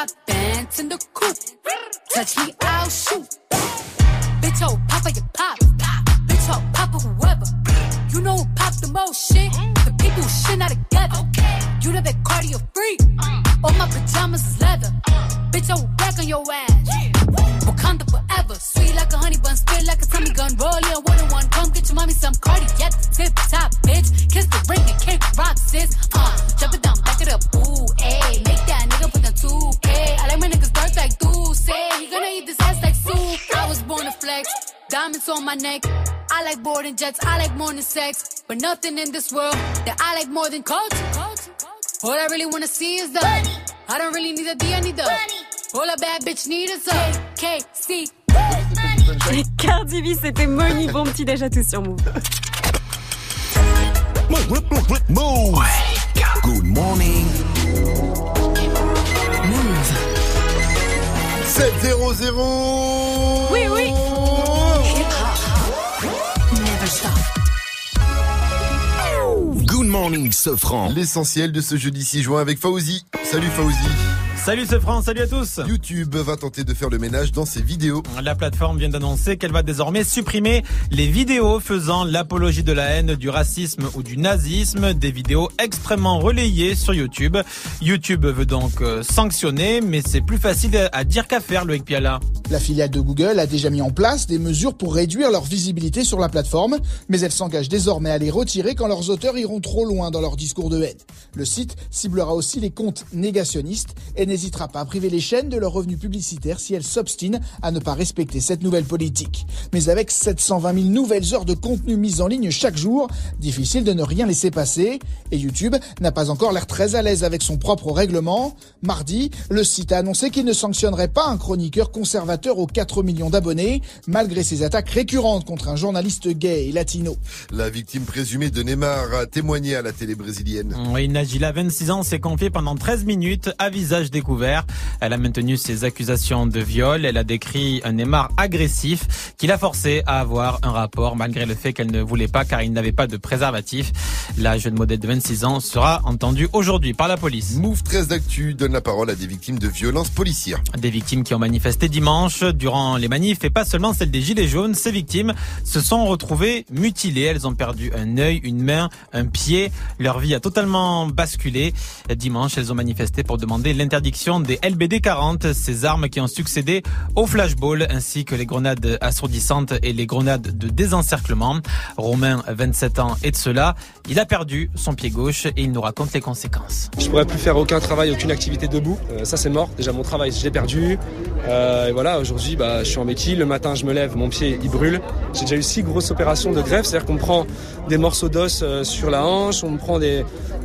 Speaker 35: I bands in the coop. Touch me, I'll shoot. Bitch, oh, papa, you pop. Bitch, oh, papa, whoever. You know who pop the most shit? The people who shit not together. You the big cardio freak. All my pajamas is leather. Bitch, I back on your ass. Wakanda forever. Sweet like a honey bun, spit like a tummy gun. Roll your one on one. Come get your mommy some cardi. Yet tip top, bitch. Kiss the ring and kick rock, sis. On my neck. I like boarding jets, I like more than sex. But nothing in this world that I like more than culture. All I really wanna see is the I don't really need a D, I need the All a bad bitch need is a KC.
Speaker 1: Cardi B, c'était Money. Bon petit déj à tous sur Move.
Speaker 2: Move. Good morning.
Speaker 30: 7-0-0 L'essentiel de ce jeudi 6 juin avec Fauzi. Salut Fauzi.
Speaker 3: Salut ce France, salut à tous.
Speaker 30: YouTube va tenter de faire le ménage dans ses vidéos.
Speaker 3: La plateforme vient d'annoncer qu'elle va désormais supprimer les vidéos faisant l'apologie de la haine, du racisme ou du nazisme, des vidéos extrêmement relayées sur YouTube. YouTube veut donc euh, sanctionner, mais c'est plus facile à dire qu'à faire, Loïc Piala.
Speaker 36: La filiale de Google a déjà mis en place des mesures pour réduire leur visibilité sur la plateforme, mais elle s'engage désormais à les retirer quand leurs auteurs iront trop loin dans leur discours de haine. Le site ciblera aussi les comptes négationnistes et n'hésitera pas à priver les chaînes de leurs revenus publicitaires si elles s'obstinent à ne pas respecter cette nouvelle politique. Mais avec 720 000 nouvelles heures de contenu mises en ligne chaque jour, difficile de ne rien laisser passer. Et YouTube n'a pas encore l'air très à l'aise avec son propre règlement. Mardi, le site a annoncé qu'il ne sanctionnerait pas un chroniqueur conservateur aux 4 millions d'abonnés, malgré ses attaques récurrentes contre un journaliste gay et latino.
Speaker 30: La victime présumée de Neymar a témoigné à la télé brésilienne.
Speaker 3: Oui, Najila, 26 ans, s'est confiée pendant 13 minutes à visage découvert. Elle a maintenu ses accusations de viol. Elle a décrit un Neymar agressif qui l'a forcé à avoir un rapport malgré le fait qu'elle ne voulait pas car il n'avait pas de préservatif. La jeune modèle de 26 ans sera entendue aujourd'hui par la police.
Speaker 30: Move 13 d'actu donne la parole à des victimes de violences policières.
Speaker 3: Des victimes qui ont manifesté dimanche durant les manifs et pas seulement celles des Gilets jaunes. Ces victimes se sont retrouvées mutilées. Elles ont perdu un œil, une main, un pied. Leur vie a totalement basculé. Dimanche, elles ont manifesté pour demander l'interdiction des LBD 40, ces armes qui ont succédé au flashball ainsi que les grenades assourdissantes et les grenades de désencerclement. Romain, 27 ans, est de cela. Il a perdu son pied gauche et il nous raconte les conséquences.
Speaker 37: Je pourrais plus faire aucun travail, aucune activité debout. Euh, ça c'est mort. Déjà mon travail, je l'ai perdu. Euh, et voilà, aujourd'hui, bah, je suis en béquille. Le matin, je me lève, mon pied il brûle. J'ai déjà eu six grosses opérations de greffe, c'est-à-dire qu'on me prend des morceaux d'os euh, sur la hanche, on me prend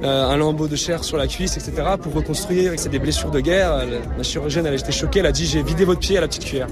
Speaker 37: un lambeau de chair sur la cuisse, etc. pour reconstruire. Et c'est des blessures de guerre. La chirurgienne, elle été choquée. Elle a dit j'ai vidé votre pied à la petite cuillère.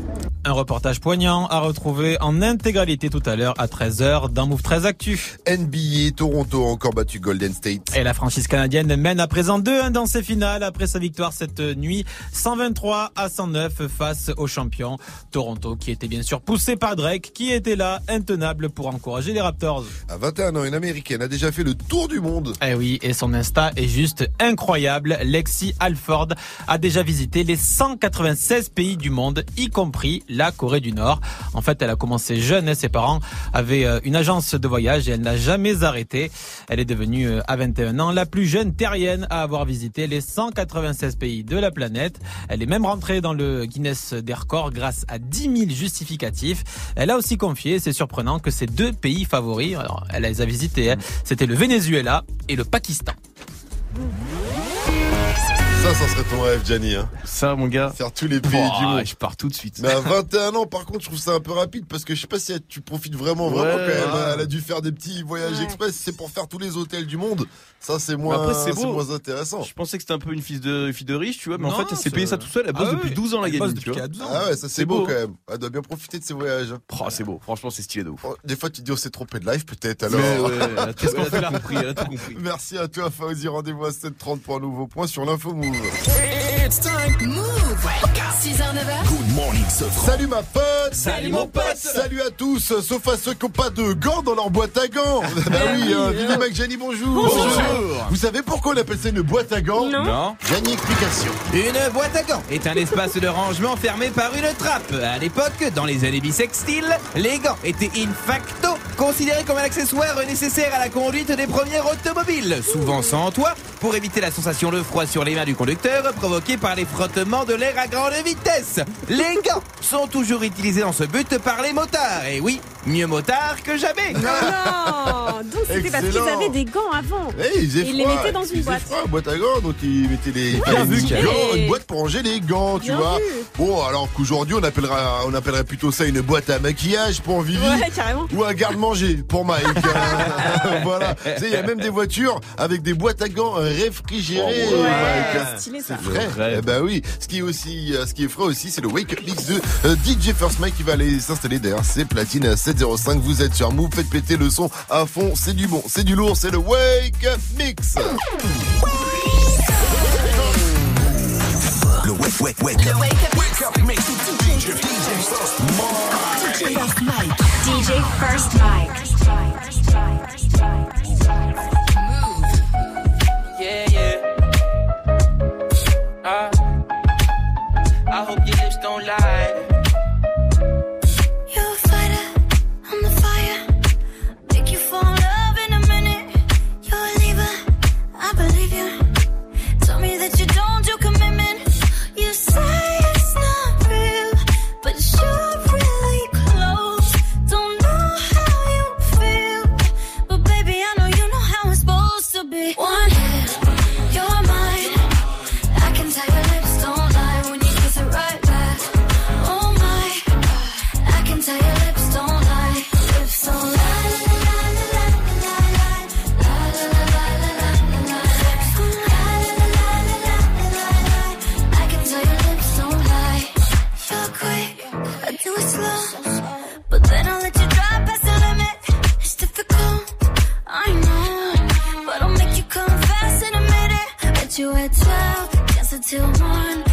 Speaker 3: Un reportage poignant à retrouver en intégralité tout à l'heure à 13h dans Move 13 Actu.
Speaker 30: NBA, Toronto a encore battu Golden State.
Speaker 3: Et la franchise canadienne mène à présent 2-1 dans ses finales après sa victoire cette nuit 123 à 109 face aux champions Toronto qui était bien sûr poussé par Drake qui était là intenable pour encourager les Raptors.
Speaker 30: À 21 ans, une américaine a déjà fait le tour du monde.
Speaker 3: Eh oui, et son Insta est juste incroyable. Lexi Alford a déjà visité les 196 pays du monde, y compris la Corée du Nord. En fait, elle a commencé jeune, hein, ses parents avaient euh, une agence de voyage et elle n'a jamais arrêté. Elle est devenue euh, à 21 ans la plus jeune terrienne à avoir visité les 196 pays de la planète. Elle est même rentrée dans le Guinness des records grâce à 10 000 justificatifs. Elle a aussi confié, c'est surprenant, que ses deux pays favoris, alors elle les a visités, hein, c'était le Venezuela et le Pakistan.
Speaker 30: Ça, ça serait ton rêve, Gianni. Hein.
Speaker 18: Ça, mon gars.
Speaker 30: Faire tous les pays du monde.
Speaker 18: Je pars tout de suite.
Speaker 30: Mais à 21 ans, par contre, je trouve ça un peu rapide parce que je sais pas si tu profites vraiment, vraiment quand même.
Speaker 18: ouais.
Speaker 30: Elle a dû faire des petits voyages express. C'est pour faire tous les hôtels du monde. Ça, c'est moins,
Speaker 18: après, c'est
Speaker 30: intéressant.
Speaker 18: Je pensais que c'était un peu une fille de, une fille de riche, tu vois, mais en fait, elle s'est
Speaker 30: c'est-
Speaker 18: payé ça tout seul. Elle bosse
Speaker 30: Ah
Speaker 18: depuis
Speaker 30: ouais.
Speaker 18: 12 ans, la
Speaker 30: Elle bosse
Speaker 18: gamine.
Speaker 30: depuis
Speaker 18: tu vois.
Speaker 30: qu'elle a 12 ans. Ah ouais, ça c'est beau, quand même. Elle doit bien profiter de ses voyages. hein.
Speaker 18: Oh, c'est beau. Franchement, c'est stylé de ouf.
Speaker 30: Oh, Des fois, tu te dis, on s'est trompé de live, peut-être. Alors,
Speaker 18: Mais ouais, elle a tout-
Speaker 30: Qu'est-ce qu'on fait
Speaker 18: tout
Speaker 30: là
Speaker 18: compris, elle a tout compris.
Speaker 30: Merci à toi, Fauzi. Rendez-vous à 7h30 pour un nouveau point sur l'info Move.
Speaker 11: It's time. Move. 6h, 9h.
Speaker 2: Good morning, Sofran.
Speaker 30: Salut ma pote
Speaker 11: Salut, mon pote.
Speaker 30: Salut à tous Sauf à ceux qui n'ont pas de gants dans leur boîte à gants Bah oui, hein, Vivi Macjani, bonjour
Speaker 38: Bonjour.
Speaker 30: Vous savez pourquoi on appelle ça une boîte à gants
Speaker 38: Non. Non.
Speaker 30: Gianni, explication
Speaker 38: Une boîte à gants est un espace de rangement fermé par une trappe. À l'époque, dans les années bissextiles, les gants étaient in facto considérés comme un accessoire nécessaire à la conduite des premières automobiles, souvent sans toit, pour éviter la sensation de froid sur les mains du conducteur provoquée
Speaker 18: par les frottements de l'air à grande vitesse. Les gants sont toujours utilisés dans ce but par les motards. Et oui, mieux motard que jamais.
Speaker 1: Non, non Donc c'était parce qu'ils avaient des gants avant.
Speaker 30: Eh, ils,
Speaker 1: les mettaient dans une boîte.
Speaker 30: Froid, boîte à gants, donc ils mettaient des
Speaker 1: ouais,
Speaker 30: une boîte pour ranger les gants, tu vois. Bon, alors qu'aujourd'hui on appellera, on appellerait plutôt ça une boîte à maquillage pour Vivi.
Speaker 1: Ouais, carrément.
Speaker 30: Ou un garde-manger pour Mike. voilà. Il y a même des voitures avec des boîtes à gants réfrigérées.
Speaker 1: Oh. Stylé, ça.
Speaker 30: C'est vrai rêve. Eh ben oui. Ce qui est aussi, euh, ce qui est frais aussi, c'est le Wake Up Mix de euh, DJ First Mike qui va aller s'installer derrière ses platines 705. Vous êtes sur Move, faites péter le son à fond. C'est du bon, c'est du lourd, c'est le Wake Up Mix.
Speaker 2: Le Wake, wake, wake.
Speaker 11: Up, wake up Mix. DJ, DJ First Mike. DJ First
Speaker 39: Mike. I hope your lips don't lie.
Speaker 16: you at 12, dancing till 1.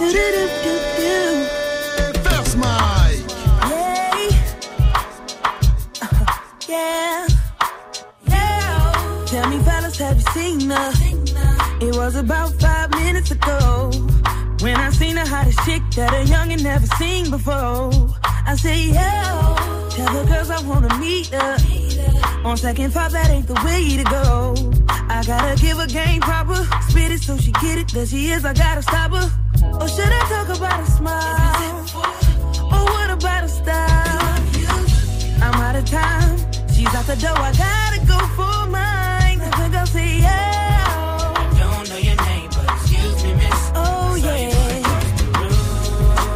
Speaker 30: First Mike.
Speaker 9: Yeah. Yeah. Tell me, fellas, have you seen her? It was about five minutes ago. When I seen the hottest chick that a youngin' never seen before. I say, yeah. Tell the girls I wanna meet her. On second thought, that ain't the way to go. I gotta give her game proper. Spit it so she get it. There she is, I gotta stop her. Or should I talk about a smile? Or what about a style? I'm out of time. She's out the door. I gotta go for mine. I think I'll say yeah.
Speaker 40: Don't know your name, but excuse me, miss.
Speaker 9: Oh yeah.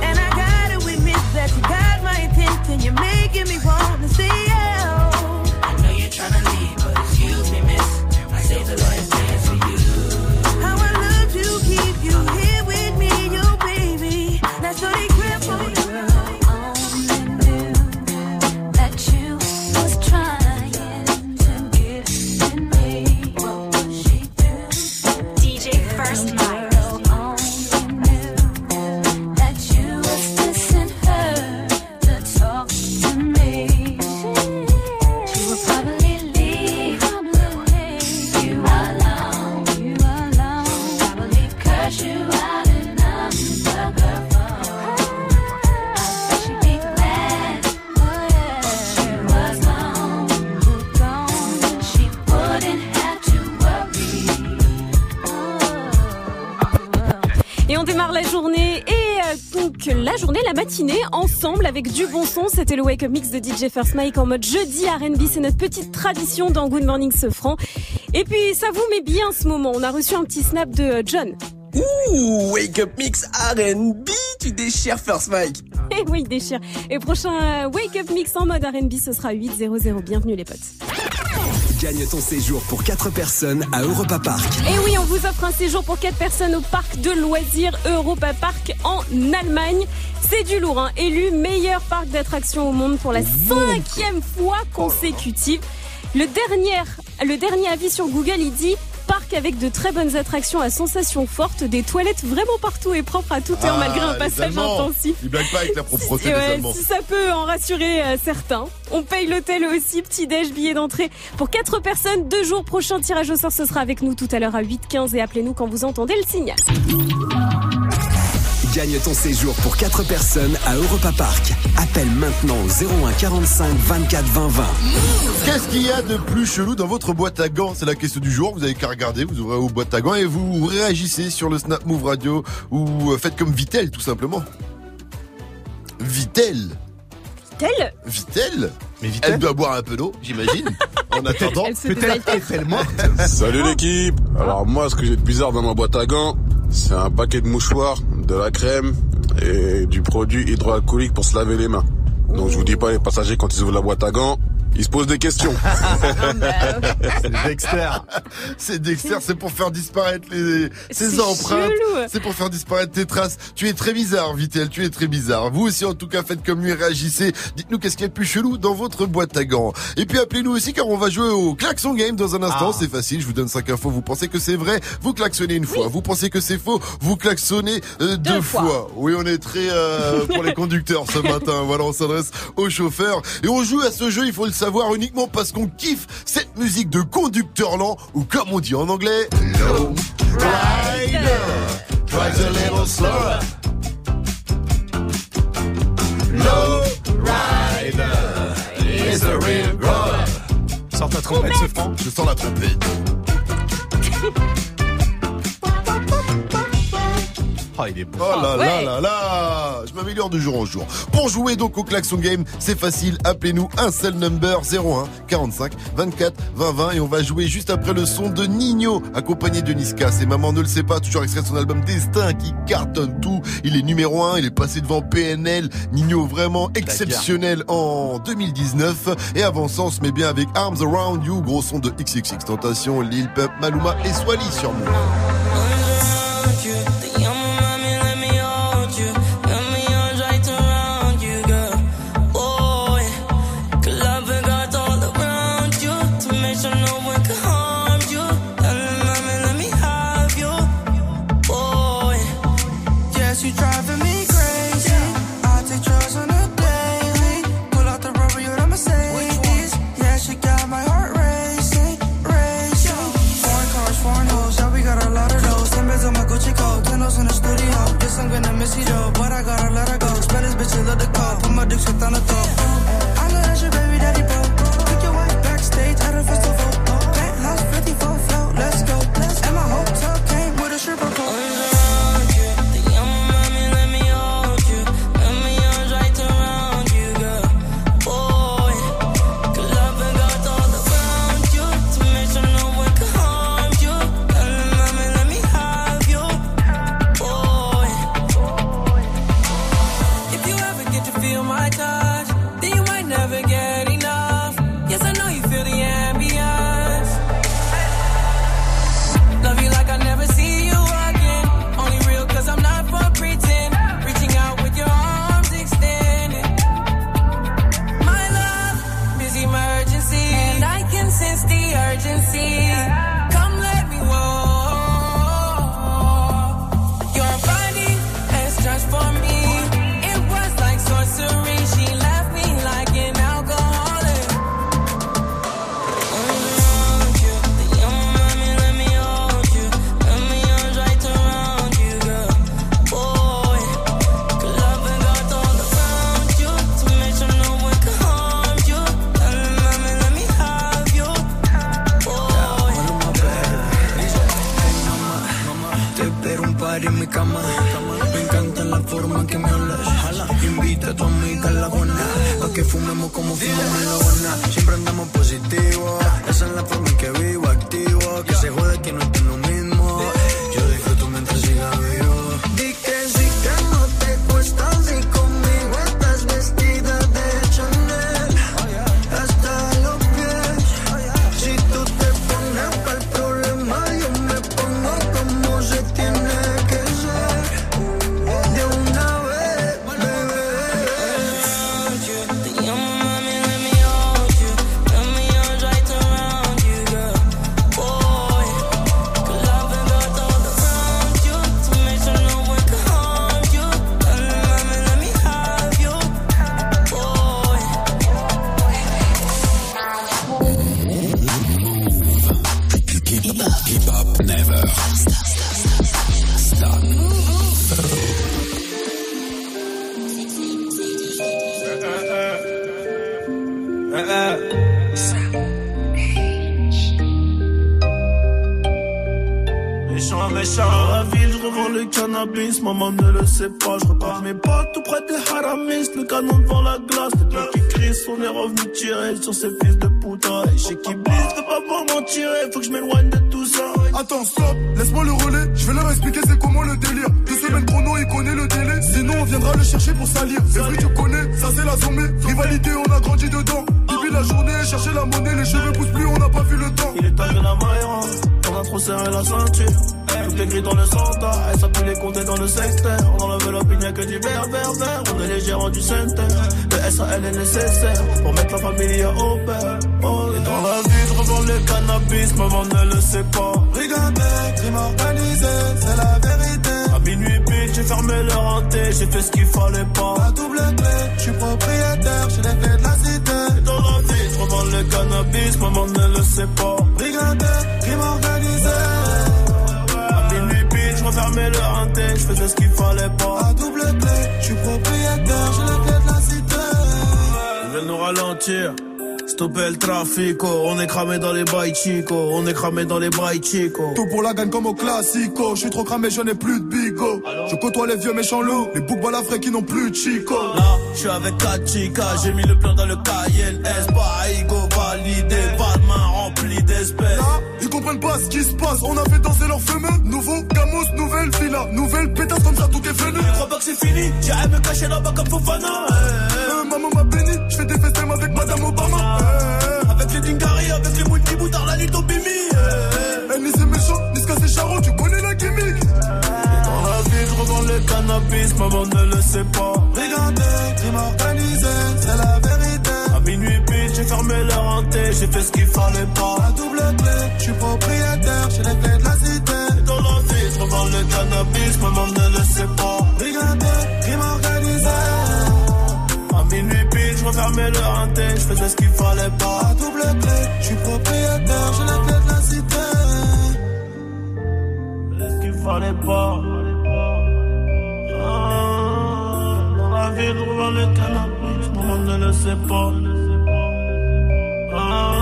Speaker 9: And I gotta admit that you got my attention. You're making me want
Speaker 1: matinée, ensemble avec du bon son. C'était le Wake Up Mix de DJ First Mike en mode jeudi R&B. C'est notre petite tradition dans Good Morning Sofran. Et puis ça vous met bien ce moment. On a reçu un petit snap de euh, John.
Speaker 41: Ouh, Wake Up Mix R&B, tu déchires First Mike.
Speaker 1: Et oui, il déchire. Et prochain euh, Wake Up Mix en mode R&B, ce sera 8-0-0. Bienvenue les potes.
Speaker 2: Gagne ton séjour pour 4 personnes à Europa Park.
Speaker 1: Et oui, on vous offre un séjour pour 4 personnes au parc de loisirs Europa Park en Allemagne. C'est du lourd, hein. élu meilleur parc d'attractions au monde pour la cinquième fois consécutive. Le dernier, le dernier avis sur Google, il dit parc avec de très bonnes attractions à sensations fortes, des toilettes vraiment partout et propres à toute heure
Speaker 30: Ah,
Speaker 1: malgré un passage intensif.
Speaker 30: Ils blaguent pas avec la propreté
Speaker 1: Et
Speaker 30: des
Speaker 1: ouais, si ça peut en rassurer euh, certains. On paye l'hôtel aussi, petit déj, billet d'entrée pour quatre personnes. Deux jours prochain tirage au sort, ce sera avec nous tout à l'heure à 8h15 et appelez-nous quand vous entendez le signal.
Speaker 2: Gagne ton séjour pour 4 personnes à Europa Park. Appelle maintenant au 01 45 24 20 20.
Speaker 30: Qu'est-ce qu'il y a de plus chelou dans votre boîte à gants? C'est la question du jour. Vous avez qu'à regarder, vous ouvrez vos boîtes à gants et vous réagissez sur le Snap Move Radio ou euh, faites comme Vitel tout simplement. Vitel
Speaker 1: Tel
Speaker 30: Vitel Mais Elle doit boire un peu d'eau, j'imagine. en attendant,
Speaker 1: Peut-être
Speaker 19: est-elle morte
Speaker 42: Salut l'équipe Alors moi ce que j'ai de bizarre dans ma boîte à gants, c'est un paquet de mouchoirs, de la crème et du produit hydroalcoolique pour se laver les mains. Donc je vous dis pas les passagers quand ils ouvrent la boîte à gants, ils se posent des questions.
Speaker 30: C'est Dexter. C'est Dexter, c'est pour faire disparaître les,
Speaker 1: C'est
Speaker 30: ses empreintes. C'est pour faire disparaître tes traces. Tu es très bizarre, Vitel, tu es très bizarre. Vous aussi, en tout cas, faites comme lui, réagissez. Dites-nous qu'est-ce qu'il y a de plus chelou dans votre boîte à gants. Et puis appelez-nous aussi car on va jouer au klaxon game dans un instant.
Speaker 19: Ah.
Speaker 30: C'est facile, je vous donne cinq infos. Vous pensez que c'est vrai, vous klaxonnez une fois. Vous pensez que c'est faux, vous klaxonnez euh, deux,
Speaker 1: Deux
Speaker 30: fois.
Speaker 1: fois.
Speaker 30: Oui, on est très euh, pour les conducteurs ce matin. Voilà, on s'adresse aux chauffeurs. Et on joue à ce jeu, il faut le savoir, uniquement parce qu'on kiffe cette musique de conducteur lent, ou comme on dit en anglais, low rider. Drives a little slower. Low rider is a real grower.
Speaker 19: Sors ta trompette, ce franc.
Speaker 30: Je sens la trompette.
Speaker 19: Oh, il est beau.
Speaker 30: Oh là là
Speaker 19: Ouais.
Speaker 30: là là Je m'améliore de jour en jour. Pour jouer donc au Klaxon Game, c'est facile, appelez-nous un seul number 01 45 24 20 20 et on va jouer juste après le son de Nino accompagné de Niska. C'est Maman ne le sait pas, toujours extrait de son album Destin qui cartonne tout. Il est numéro 1, il est passé devant PNL. Nino vraiment exceptionnel en 2019 et avant ça on se met bien avec Arms Around You, gros son de XXX Tentation, Lil Pep, Maluma et Swally sur Move.
Speaker 20: Méchant, méchant, dans la ville, je revends le cannabis, maman ne le sait pas, je repars mes potes tout près des haramis, le canon devant la glace, le gars qui crie, on est revenu tirer sur ces fils de putain, et chez qui blisse, fais pas m'en tirer, faut que je m'éloigne de tout ça.
Speaker 32: Attends, stop, laisse-moi le relais. Je vais leur expliquer c'est comment le délire. Deux semaines chrono, il connaît le délai. Sinon, on viendra le chercher pour salir. C'est vrai, tu connais, ça c'est la sommée. Rivalité, on a grandi dedans. La journée, chercher la monnaie, les cheveux poussent plus, on n'a pas vu le temps.
Speaker 20: Il est de la maïra, on a trop serré la ceinture. Toutes les grilles dans le centre, elle s'appuie les compter dans le secteur. On enlève l'opinion que du vert, vert, vert. On est les gérants du centre. Le SAL est nécessaire pour mettre la famille au père. Oh, et dans la vie, je revends le cannabis, maman ne le sait pas.
Speaker 15: Regardez, crime organisé, c'est la vérité.
Speaker 20: À minuit, bitch, j'ai fermé le renté, j'ai fait ce qu'il fallait pas.
Speaker 15: La double clé, je suis propriétaire, j'ai les clés de la cité.
Speaker 20: La vie, je revends le cannabis, maman ne le sait pas.
Speaker 15: Regardez, crime organisé.
Speaker 20: À minuit, bitch, je refermais le renté, je faisais ce qu'il fallait pas.
Speaker 15: La double clé, je suis propriétaire, j'ai les clés de la cité.
Speaker 20: Ils veulent nous ralentir. Stopper le trafic, on est cramé dans les bails chico, on est cramé dans les bails chico.
Speaker 32: Tout pour la gagne comme au classico. Je suis trop cramé, je n'ai plus de bigo. Je côtoie les vieux méchants loups, les boucs balafrés qui n'ont plus de chico.
Speaker 20: Là, je suis avec 4 chicas, j'ai mis le plan dans le Cayenne S, Baigo validé, pas de main remplie d'espèces.
Speaker 32: Ils comprennent pas ce qui se passe. On a fait danser leur fumeux. Nouveau Camus, nouvelle villa. Nouvelle pétasse comme ça, tout est venu.
Speaker 20: Je crois pas que c'est fini, j'irai me cacher là-bas comme Fofana. eh, eh.
Speaker 32: Euh, maman m'a béni, je fais des festins avec Madame Obama. Euh,
Speaker 20: Avec les Dingari, avec les multiboutards, la nuit au bimi.
Speaker 32: eh, ni c'est méchant, ni ce c'est charron, tu
Speaker 20: le cannabis, maman ne le sait pas.
Speaker 15: Brigandé, crime organisé, c'est la vérité.
Speaker 20: À minuit pile, j'ai fermé la rentrée, j'ai fait ce qu'il fallait pas.
Speaker 15: La double clé, je suis propriétaire, j'ai les clés de la cité.
Speaker 20: Dans la vie, je le cannabis, maman ne le sait pas.
Speaker 9: Brigandé, crime organisé. À minuit pile, je refermais le renté, je faisais ce qu'il fallait pas. À double clé, je suis propriétaire, j'ai la clé de la cité.
Speaker 39: Ce qu'il fallait pas. La vie, devant le canapé, tout le monde ne le sait pas. Ah.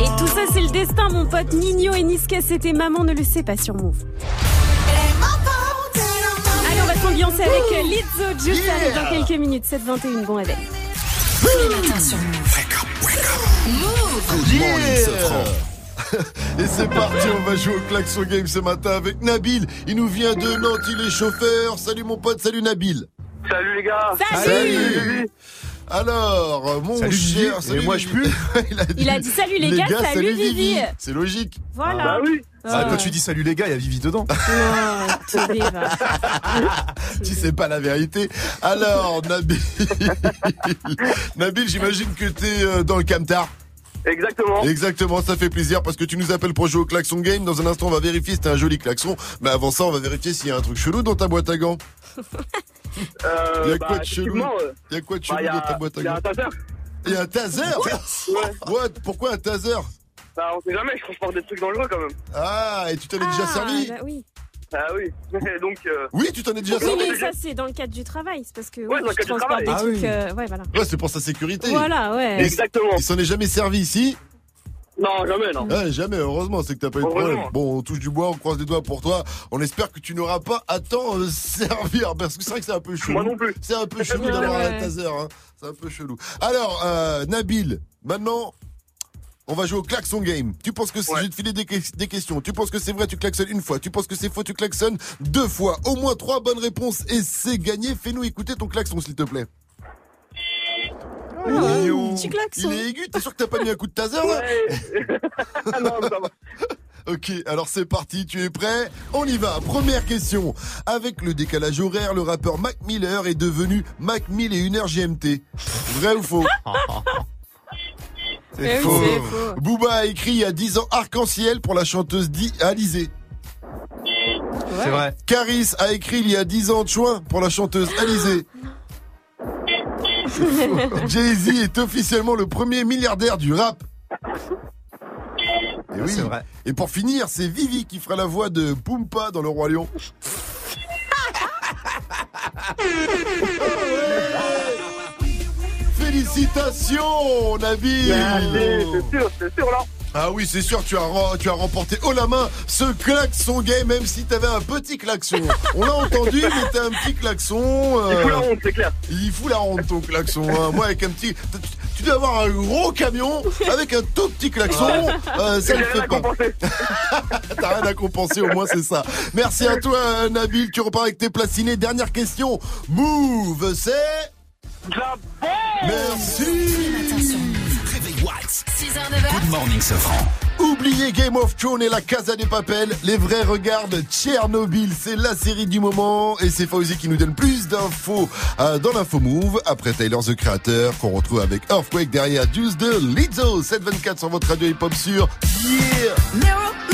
Speaker 1: Et tout ça, c'est le destin, mon pote Nino et Niska. C'était Maman ne le sait pas sur Move. Allez, on va s'ambiancer avec Lizzo Juice. Arrive dans quelques minutes. 7h21, bon réveil.
Speaker 30: Good morning, Sofran. Et c'est parti, on va jouer au klaxon game ce matin avec Nabil. Il nous vient de Nantes, il est chauffeur. Salut mon pote, salut Nabil.
Speaker 43: Salut les gars
Speaker 1: Salut.
Speaker 30: Alors, mon
Speaker 19: Salut, Vivi.
Speaker 30: cher,
Speaker 19: Et moi, je
Speaker 30: Vivi. il, a
Speaker 1: Il a dit salut les gars, salut Vivi.
Speaker 30: C'est logique.
Speaker 1: Voilà.
Speaker 43: Bah oui
Speaker 19: Ah, quand tu dis salut les gars, il y a Vivi dedans.
Speaker 30: Tu sais pas la vérité. Alors, Nabil, Nabil, j'imagine que t'es euh, dans le camtar.
Speaker 43: Exactement.
Speaker 30: Exactement, ça fait plaisir parce que tu nous appelles pour jouer au klaxon game. Dans un instant, on va vérifier si t'as un joli klaxon. Mais avant ça, on va vérifier s'il y a un truc chelou dans ta boîte à gants.
Speaker 43: Euh,
Speaker 30: Il y a
Speaker 43: bah,
Speaker 30: quoi de chelou
Speaker 43: effectivement, euh,
Speaker 30: Il y a quoi de
Speaker 43: bah,
Speaker 30: chelou dans ta boîte à
Speaker 43: y a
Speaker 30: gants
Speaker 43: un taser.
Speaker 30: Il y a un taser What? Pourquoi un taser?
Speaker 43: Bah on sait jamais, je transporte des trucs dangereux quand même.
Speaker 30: Ah, et tu t'en es déjà servi?
Speaker 1: bah oui.
Speaker 43: Ah oui. Donc euh,
Speaker 30: Oui, tu t'en es déjà
Speaker 1: Oui,
Speaker 30: servi
Speaker 1: mais ça, c'est dans le cadre du travail. C'est parce que
Speaker 43: Ouais,
Speaker 1: oui,
Speaker 43: dans le
Speaker 1: je
Speaker 43: cadre du
Speaker 1: transporte
Speaker 43: travail.
Speaker 1: des
Speaker 43: Ah
Speaker 1: trucs.
Speaker 43: oui.
Speaker 1: euh, ouais, voilà.
Speaker 30: Ouais, c'est pour sa sécurité.
Speaker 1: Voilà, ouais.
Speaker 43: Exactement.
Speaker 30: Il s'en est jamais servi ici
Speaker 43: Non, jamais, non.
Speaker 30: Ouais, jamais, heureusement, c'est que t'as pas eu de problème. Bon, on touche du bois, on croise les doigts pour toi. On espère que tu n'auras pas à t'en euh, servir, parce que c'est vrai que c'est un peu chelou.
Speaker 43: Moi non plus.
Speaker 30: C'est un peu chelou d'avoir
Speaker 43: ouais.
Speaker 30: un taser, hein. C'est un peu chelou. Alors, euh, Nabil, maintenant, on va jouer au klaxon game. Tu penses que c'est- je vais te filer des, que- des questions. Tu penses que c'est vrai, tu klaxonnes une fois. Tu penses que c'est faux, tu klaxonnes deux fois. Au moins trois bonnes réponses et c'est gagné. Fais-nous écouter ton klaxon, s'il te plaît. Il est. Il est aigu. T'es sûr que t'as pas mis un coup de taser là
Speaker 43: non, ça va.
Speaker 30: Ok, alors c'est parti, tu es prêt? On y va, première question. Avec le décalage horaire, le rappeur Mac Miller est devenu Mac 1000 et 1 heure GMT. Vrai ou faux?
Speaker 1: c'est faux.
Speaker 30: Booba a écrit il y a 10 ans Arc-en-ciel pour la chanteuse Di Alizé.
Speaker 19: C'est vrai.
Speaker 30: Caris a écrit il y a 10 ans Chouin pour la chanteuse Alizé. Jay-Z est officiellement le premier milliardaire du rap. Et oui.
Speaker 19: c'est vrai.
Speaker 30: Et pour finir, c'est Vivi qui fera la voix de Poompa dans Le Roi Lion. Félicitations, Nabil
Speaker 43: c'est sûr, c'est sûr là.
Speaker 30: Ah oui, c'est sûr, tu as, tu as remporté haut la main ce klaxon game, même si t'avais un petit klaxon. On l'a entendu, mais t'as un petit klaxon.
Speaker 43: Il fout la
Speaker 30: euh,
Speaker 43: honte, c'est clair.
Speaker 30: il fout la honte ton klaxon. hein. Moi avec un petit, tu- dois avoir un gros camion avec un tout petit klaxon. Euh, ça
Speaker 43: rien
Speaker 30: fait pas. T'as rien à compenser, au moins c'est ça. Merci à toi Nabil, tu repars avec tes placinés. Dernière question. Move, c'est Merci.
Speaker 11: Réveil Watts. Good morning, Sofran.
Speaker 30: Oubliez Game of Thrones et la Casa des Papel. Les vrais regardent Tchernobyl. C'est la série du moment. Et c'est Fauzi qui nous donne plus d'infos euh, dans l'info Move. Après Tyler the Creator, qu'on retrouve avec Earthquake derrière Juice de Lizzo. 724 sur votre radio hip-hop sur Yeah.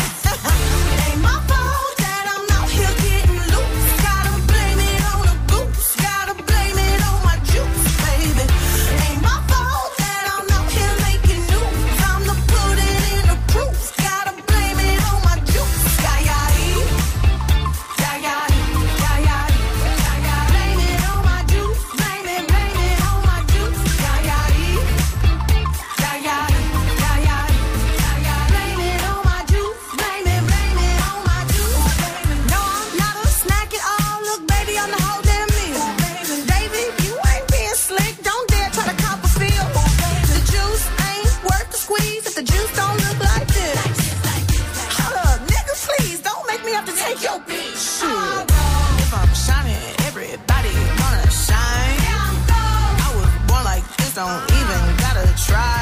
Speaker 44: don't even gotta try.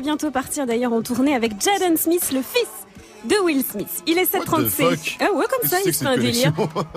Speaker 1: bientôt partir d'ailleurs en tournée avec Jaden Smith, le fils de Will Smith. Il est
Speaker 30: 7h36.
Speaker 1: Ah ouais, comme ça, il se fait un délire.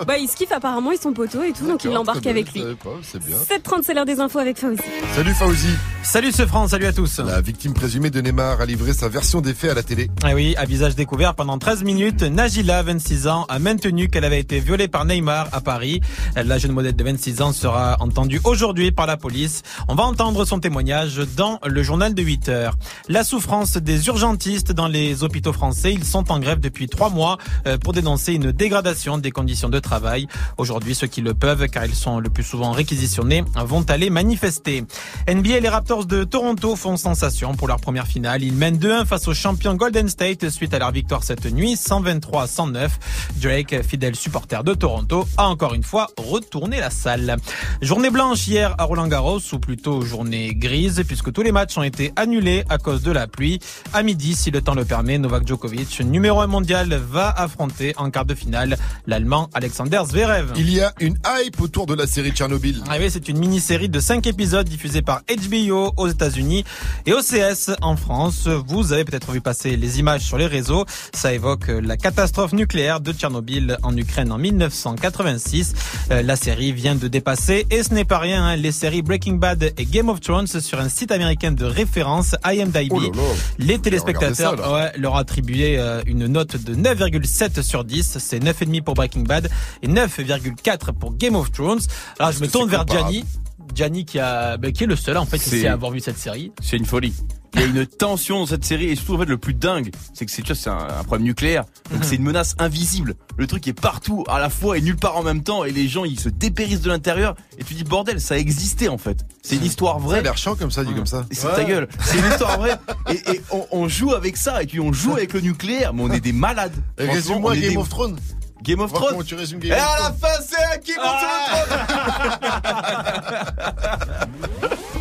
Speaker 1: bah, il se kiffe apparemment, ils sont poteaux et tout, donc il l'embarque avec lui.
Speaker 30: 7h30, c'est
Speaker 1: l'heure des infos avec Fauzi.
Speaker 30: Salut Fauzi.
Speaker 3: Salut ce France, salut à tous.
Speaker 30: La victime présumée de Neymar a livré sa version des faits à la télé.
Speaker 3: Ah oui, à visage découvert pendant 13 minutes, Najila, 26 ans, a maintenu qu'elle avait été violée par Neymar à Paris. La jeune modèle de 26 ans sera entendue aujourd'hui par la police. On va entendre son témoignage dans le journal de 8 heures. La souffrance des urgentistes dans les hôpitaux français, ils sont en grève depuis trois mois euh, pour dénoncer une dégradation des conditions de travail. Aujourd'hui, ceux qui le peuvent, car ils sont le plus souvent réquisitionnés, vont aller manifester. NBA, les Raptors de Toronto font sensation pour leur première finale. Ils mènent 2-1 face aux champions Golden State suite à leur victoire cette nuit, 123 à 109. Drake, fidèle supporter de Toronto, a encore une fois retourné la salle. Journée blanche hier à Roland Garros, ou plutôt journée grise, puisque tous les matchs ont été annulés à cause de la pluie. À midi, si le temps le permet, Novak Djokovic, numéro 1 mondial, va affronter en quart de finale l'Allemand Alexander Zverev.
Speaker 30: Il y a une hype autour de la série Tchernobyl.
Speaker 3: Ah oui, c'est une mini-série de 5 épisodes diffusée par HBO aux États-Unis et OCS en France. Vous avez peut-être vu passer les images sur les réseaux. Ça évoque la catastrophe nucléaire de Tchernobyl en Ukraine en 1986. Euh, La série vient de dépasser, et ce n'est pas rien, hein, les séries Breaking Bad et Game of Thrones sur un site américain de référence, IMDb.
Speaker 30: Oh là là.
Speaker 3: Les téléspectateurs
Speaker 30: ça,
Speaker 3: ouais, leur attribué euh, une note de 9,7 sur 10. C'est 9,5 pour Breaking Bad et 9,4 pour Game of Thrones. Alors je me tourne vers Gianni. Gianni qui a, bah, qui est le seul en fait
Speaker 18: C'est-
Speaker 3: ici à avoir vu cette série.
Speaker 18: C'est une folie. Il y a une tension dans cette série et surtout en fait le plus dingue, c'est que c'est tu vois, c'est un, un problème nucléaire. Donc
Speaker 3: Mhm.
Speaker 18: c'est une menace invisible. Le truc est partout à la fois et nulle part en même temps et les gens ils se dépérissent de l'intérieur et tu dis bordel, ça existait en fait. C'est une histoire vraie.
Speaker 30: Ça a l'air chiant comme ça, dit comme ça.
Speaker 18: Et c'est ta gueule. C'est une histoire vraie. Et, et on, on joue avec ça et puis on joue avec le nucléaire, mais on est des malades.
Speaker 30: Résume-moi Game
Speaker 18: des-
Speaker 30: of Thrones?
Speaker 18: Game of Thrones.
Speaker 30: comment tu résumes
Speaker 18: Et
Speaker 30: Game of
Speaker 18: à la fin, c'est un qui monte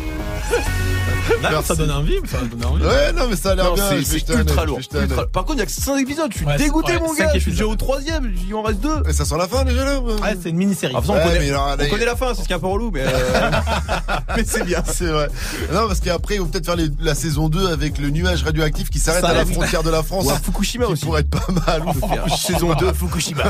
Speaker 3: Non, ça donne envie, ça donne envie.
Speaker 30: Ouais, non, mais ça a l'air bien.
Speaker 18: c'est- ultra lourd. Ultra-. Par contre, il y a que 5 épisodes. Je suis
Speaker 3: Ouais,
Speaker 18: dégoûté,
Speaker 3: ouais,
Speaker 18: mon gars. Je suis déjà au troisième. Il en reste deux.
Speaker 30: Et ça sent la fin déjà là
Speaker 3: Ouais, c'est une mini-série.
Speaker 18: Ah, on,
Speaker 30: mais
Speaker 18: connaît,
Speaker 30: alors, là,
Speaker 18: on connaît la fin, c'est ce qui est un peu relou, mais, euh, mais c'est bien.
Speaker 30: C'est vrai. Non, parce qu'après, ils vont peut-être faire les- la saison 2 avec le nuage radioactif qui s'arrête à la frontière de la France.
Speaker 18: Ou à Fukushima aussi.
Speaker 30: pourrait être pas mal.
Speaker 18: Saison 2 Fukushima.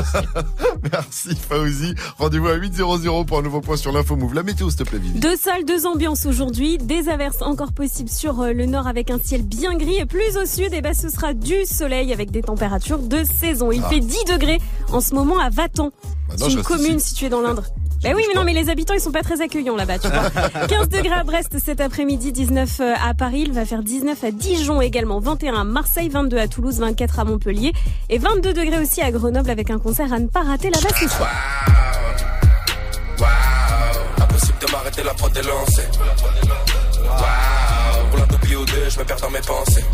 Speaker 30: Merci Fauzi. Rendez-vous à 8.00 pour un nouveau point sur l'info move. La météo, s'il te plaît, Vivi.
Speaker 1: Deux salles, deux ambiances aujourd'hui. Des averses encore possibles sur euh, le nord avec un ciel bien gris. Et plus au sud, eh ben, ce sera du soleil avec des températures de saison. Il
Speaker 30: Ah.
Speaker 1: fait 10 degrés en ce moment à Vatan.
Speaker 30: Bah
Speaker 1: C'est une commune
Speaker 30: ici.
Speaker 1: située dans l'Indre. Ben oui, mais non, mais les habitants, ils sont pas très accueillants là-bas, tu vois. 15 degrés à Brest cet après-midi, 19 à Paris. Il va faire 19 à Dijon également, 21 à Marseille, 22 à Toulouse, 24 à Montpellier et 22 degrés aussi à Grenoble avec un concert à ne pas rater là-bas ce soir.
Speaker 11: Impossible de m'arrêter, la prod est lancée. Pour la double ou deux, je me perds dans mes pensées.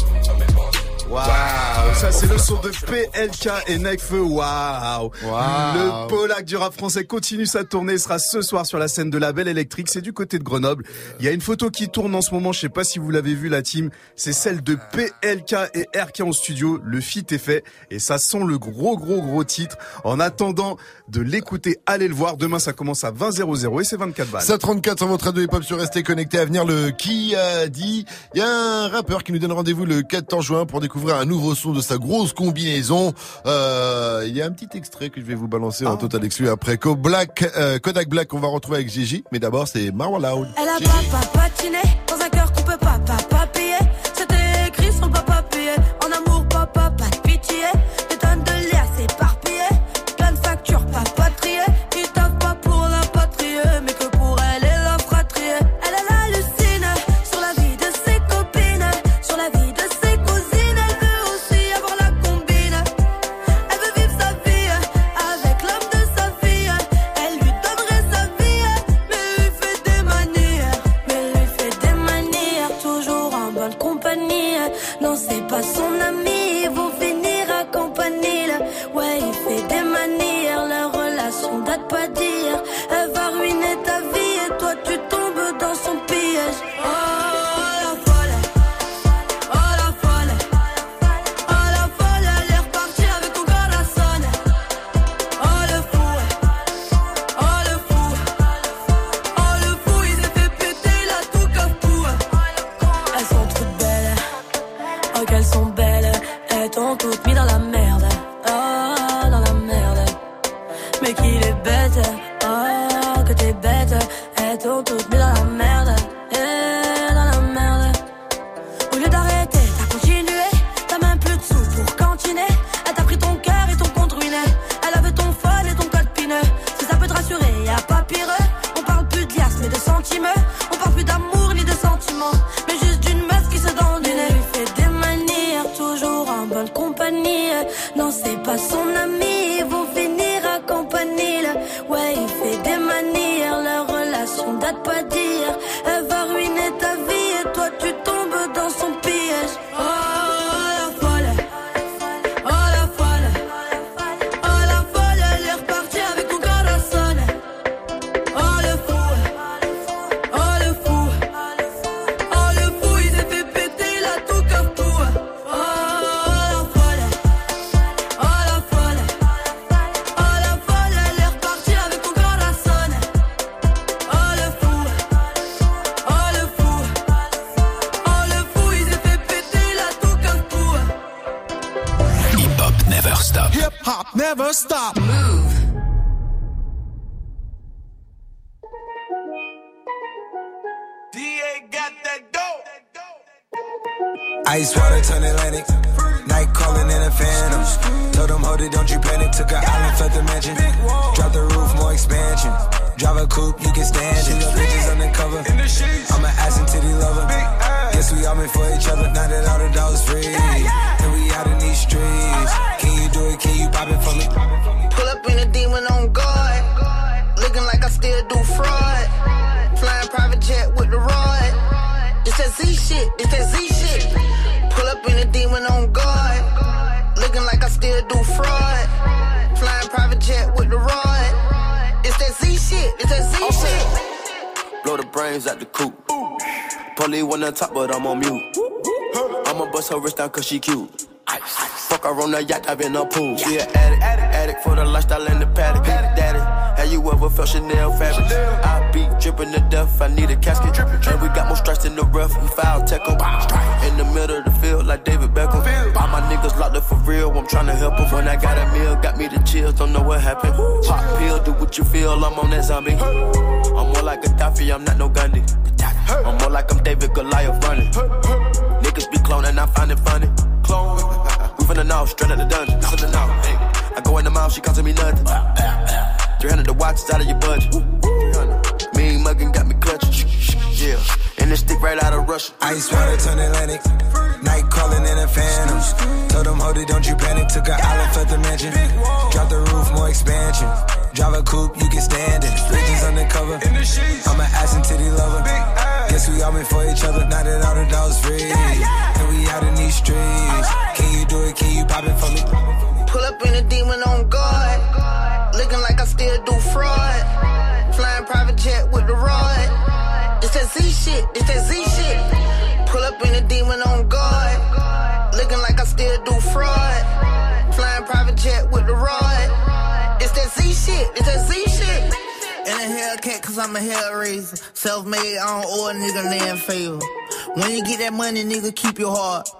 Speaker 19: Waouh, ça c'est le son de PLK et Necfeu. Waouh. Le Polac du rap français continue sa tournée, sera ce soir sur la scène de la Belle Électrique, c'est du côté de Grenoble. Il y a une photo qui tourne en ce moment, je sais pas si vous l'avez vu la team, c'est celle de PLK et RK en studio. Le feat est fait et ça sent le gros gros gros titre. En attendant de l'écouter, allez le voir. Demain ça commence à 20 00 et c'est 24 balles.
Speaker 30: 734 sur votre radio hip-hop sur Restez Connecté à venir le qui a dit. Il y a un rappeur qui nous donne rendez-vous le 14 juin pour découvrir un nouveau son de sa grosse combinaison. Euh, il y a un petit extrait que je vais vous balancer en total exclu après. Ko Black, euh, Kodak Black, on va retrouver avec Gigi. Mais d'abord, c'est Marwan Loud.
Speaker 9: Elle a pas pas patiné dans un cœur qu'on peut pas
Speaker 45: she cute. Fuck her on the yacht, I've been a pool. She an addict, addict for the lifestyle and the paddock. Daddy, have you ever felt Chanel fabric? I be dripping to death, I need a casket. drippin' And we got more strikes in the rough, we foul tech 'em. In the middle of the field, like David Beckham. All my niggas locked up for real, I'm tryna help 'em. When I got a meal, got me the chills, don't know what happened. Pop pill, do what you feel, I'm on that zombie. I'm more like Gaddafi, I'm not no
Speaker 46: expansion. Drive a coupe, you can stand it. Bridges undercover. I'm an ass and titty lover. Guess we all meant for each other. Now that all the dogs free. And we out in these streets. Can you do it? Can you pop it for me?
Speaker 47: Pull up in a demon on guard. Looking like I still do fraud. Flying private jet with the rod. It's that Z shit. It's that Z shit. Pull up in a demon on guard. Looking like I still do fraud. Flying private jet with the rod. Z shit. It's that Z shit. In a Hellcat, cause I'm a hellraiser. Self made, I don't owe a nigga land favor. When you get that money, nigga, keep your heart.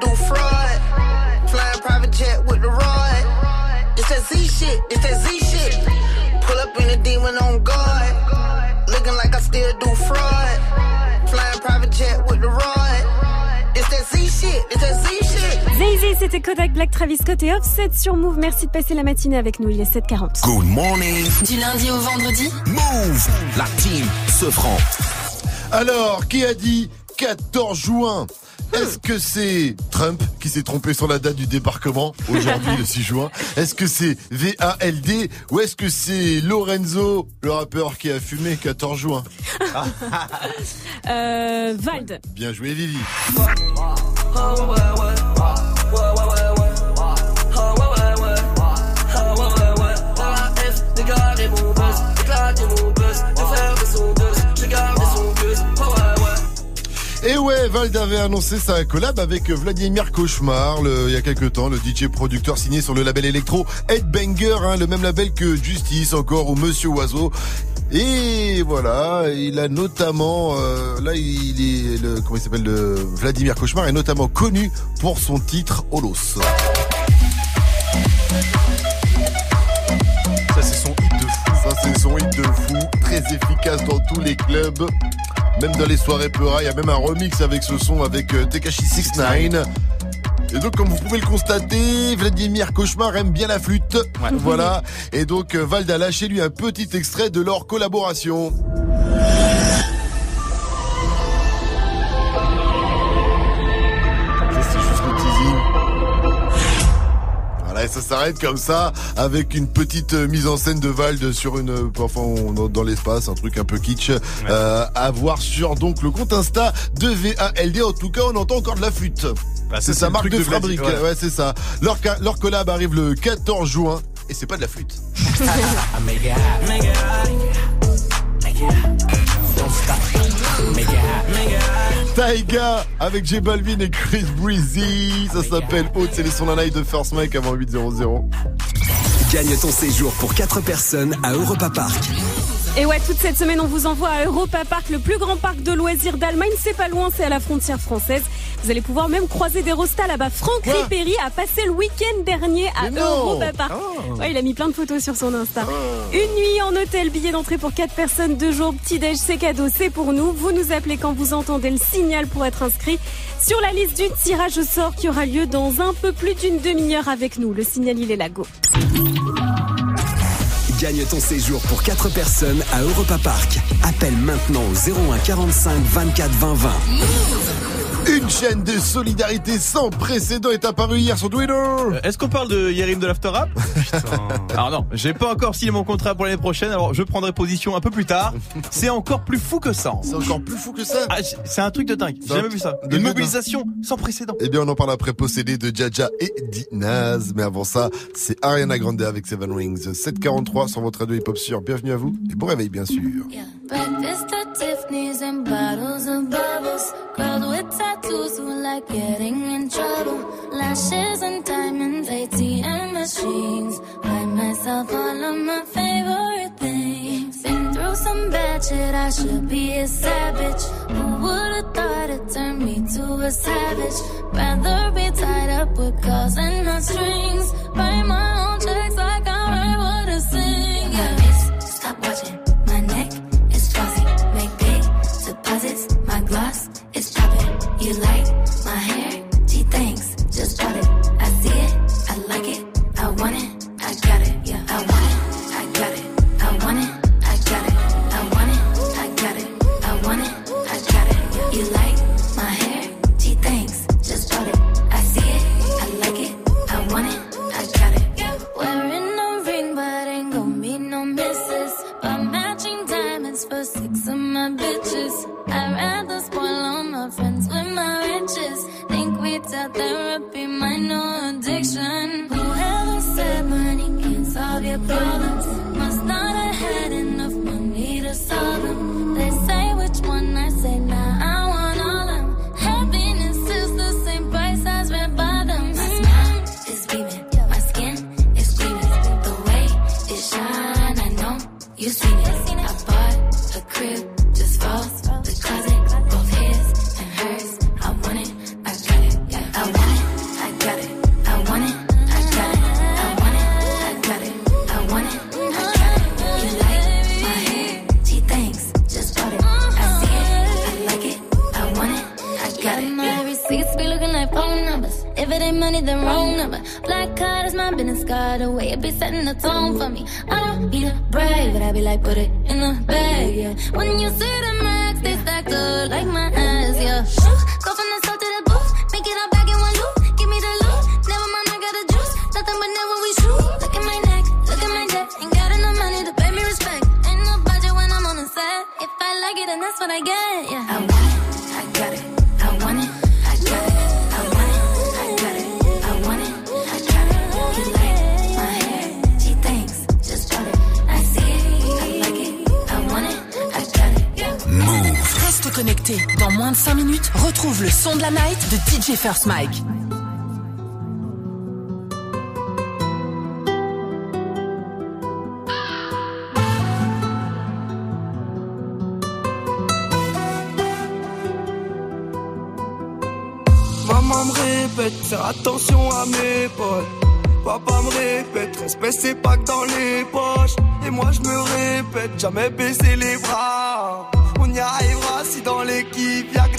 Speaker 47: do fraud. Flying private jet with the rod. It's that Z shit, it's that Z shit. Pull up in a demon on guard. Looking like I still do fraud. Flying private jet with the rod. It's that Z shit, it's that Z shit.
Speaker 1: Zay c'était Kodak Black, Travis Scott et Offset sur Move. Merci de passer la matinée avec nous. Il est 7h40.
Speaker 2: Good morning.
Speaker 34: Du lundi au vendredi
Speaker 2: Move. La team se prend.
Speaker 30: Alors, qui a dit 14 juin? Est-ce que c'est Trump qui s'est trompé sur la date du débarquement aujourd'hui le 6 juin Est-ce que c'est VALD ou est-ce que c'est Lorenzo, le rappeur qui a fumé 14 juin
Speaker 1: Euh, Vald.
Speaker 30: Bien joué Lily. Et ouais, Vald avait annoncé sa collab avec Vladimir Cauchemar il y a quelques temps, le DJ producteur signé sur le label électro Headbanger, hein, le même label que Justice encore ou Monsieur Oiseau. Et voilà, il a notamment, euh, là il est, le, comment il s'appelle, le Vladimir Cauchemar est notamment connu pour son titre Holos.
Speaker 19: De fou.
Speaker 30: Ça, c'est son hit de fou, très efficace dans tous les clubs. Même dans les soirées Peura, il y a même un remix avec ce son avec euh, Tekashi 69. Et donc, comme vous pouvez le constater, Vladimir Cauchemar aime bien la flûte. Voilà. Et donc, euh, Vald a lâché lui un petit extrait de leur collaboration. Voilà, et ça s'arrête comme ça, avec une petite euh, mise en scène de Vald sur une, euh, enfin, on- dans l'espace, un truc un peu kitsch, euh, à voir sur donc le compte Insta de VALD. En tout cas, on entend encore de la flûte.
Speaker 19: Bah, ça,
Speaker 30: c'est sa marque de, fabrique.
Speaker 19: ouais.
Speaker 30: Ouais, c'est ça. Leur, leur collab arrive le 14 juin, et c'est pas de la flûte. Taiga avec J Balvin et Chris Breezy. Ça s'appelle Haute, c'est les sons live de First Mike avant 8.00.
Speaker 2: Gagne ton séjour pour 4 personnes à Europa Park.
Speaker 1: Et ouais, toute cette semaine, on vous envoie à Europa Park, le plus grand parc de loisirs d'Allemagne. C'est pas loin, c'est à la frontière française. Vous allez pouvoir même croiser des rostas là-bas. Franck Ripéry a passé le week-end dernier à. Europa Park. Ouais, il a mis plein de photos sur son Insta. Une nuit en hôtel, billet d'entrée pour 4 personnes, 2 jours, petit-déj, c'est cadeau, c'est pour nous. Vous nous appelez quand vous entendez le signal pour être inscrit sur la liste du tirage au sort qui aura lieu dans un peu plus d'une demi-heure avec nous. Le signal, il est là, go.
Speaker 2: Gagne ton séjour pour 4 personnes à Europa Park. Appelle maintenant au 01 45 24 20 20.
Speaker 30: Une chaîne de solidarité sans précédent est apparue hier sur Twitter.
Speaker 18: Euh, Est-ce qu'on parle de Yerim de l'After Rap Alors non, j'ai pas encore signé mon contrat pour l'année prochaine, alors je prendrai position un peu plus tard. C'est encore plus fou que ça.
Speaker 30: C'est encore plus fou que ça
Speaker 18: Ah, C'est un truc de dingue, j'ai jamais vu ça.
Speaker 30: de
Speaker 18: Une
Speaker 30: dingue.
Speaker 18: mobilisation sans précédent.
Speaker 30: Eh bien, on en parle après possédé de Jaja et Dinaz. Mais avant ça, c'est Ariana Grande avec Seven Rings. 743 sur votre radio hip-hop sur. Bienvenue à vous et bon réveil, bien sûr.
Speaker 16: Breakfast at Tiffany's and bottles of bubbles. Girls with tattoos who like getting in trouble. Lashes and diamonds, ATM machines. Buy myself all of my favorite things. Been through some bad shit, I should be a savage. Who would've thought it turned me to a savage? Rather be tied up with calls and not strings. Write my own checks like I write what I sing. Yeah, stop watching my neck is fuzzy. Make big deposits. My gloss. You like therapy, my no addiction. Money, then wrong number. Black card is my business card. The way it be setting the tone for me. I don't need a brag, but I be like, put it in the bag, yeah. When you see the max, they stacked up like my ass, yeah. Go from the south to the booth, make it all back in one loop. Give me the loot, never mind, I got the juice. Nothing but never we shoot. Look at my neck, look at my neck. Ain't got enough money to pay me respect. Ain't no budget when I'm on the set. If I like it, then that's what I get, yeah. I want it, I got it,
Speaker 48: connecté. Dans moins
Speaker 11: de 5 minutes, retrouve le son de la night de DJ First Mike.
Speaker 8: Maman me répète, faire attention à mes potes. Papa me répète, respect c'est pas que dans les poches. Et moi je me répète, jamais baisser les bras.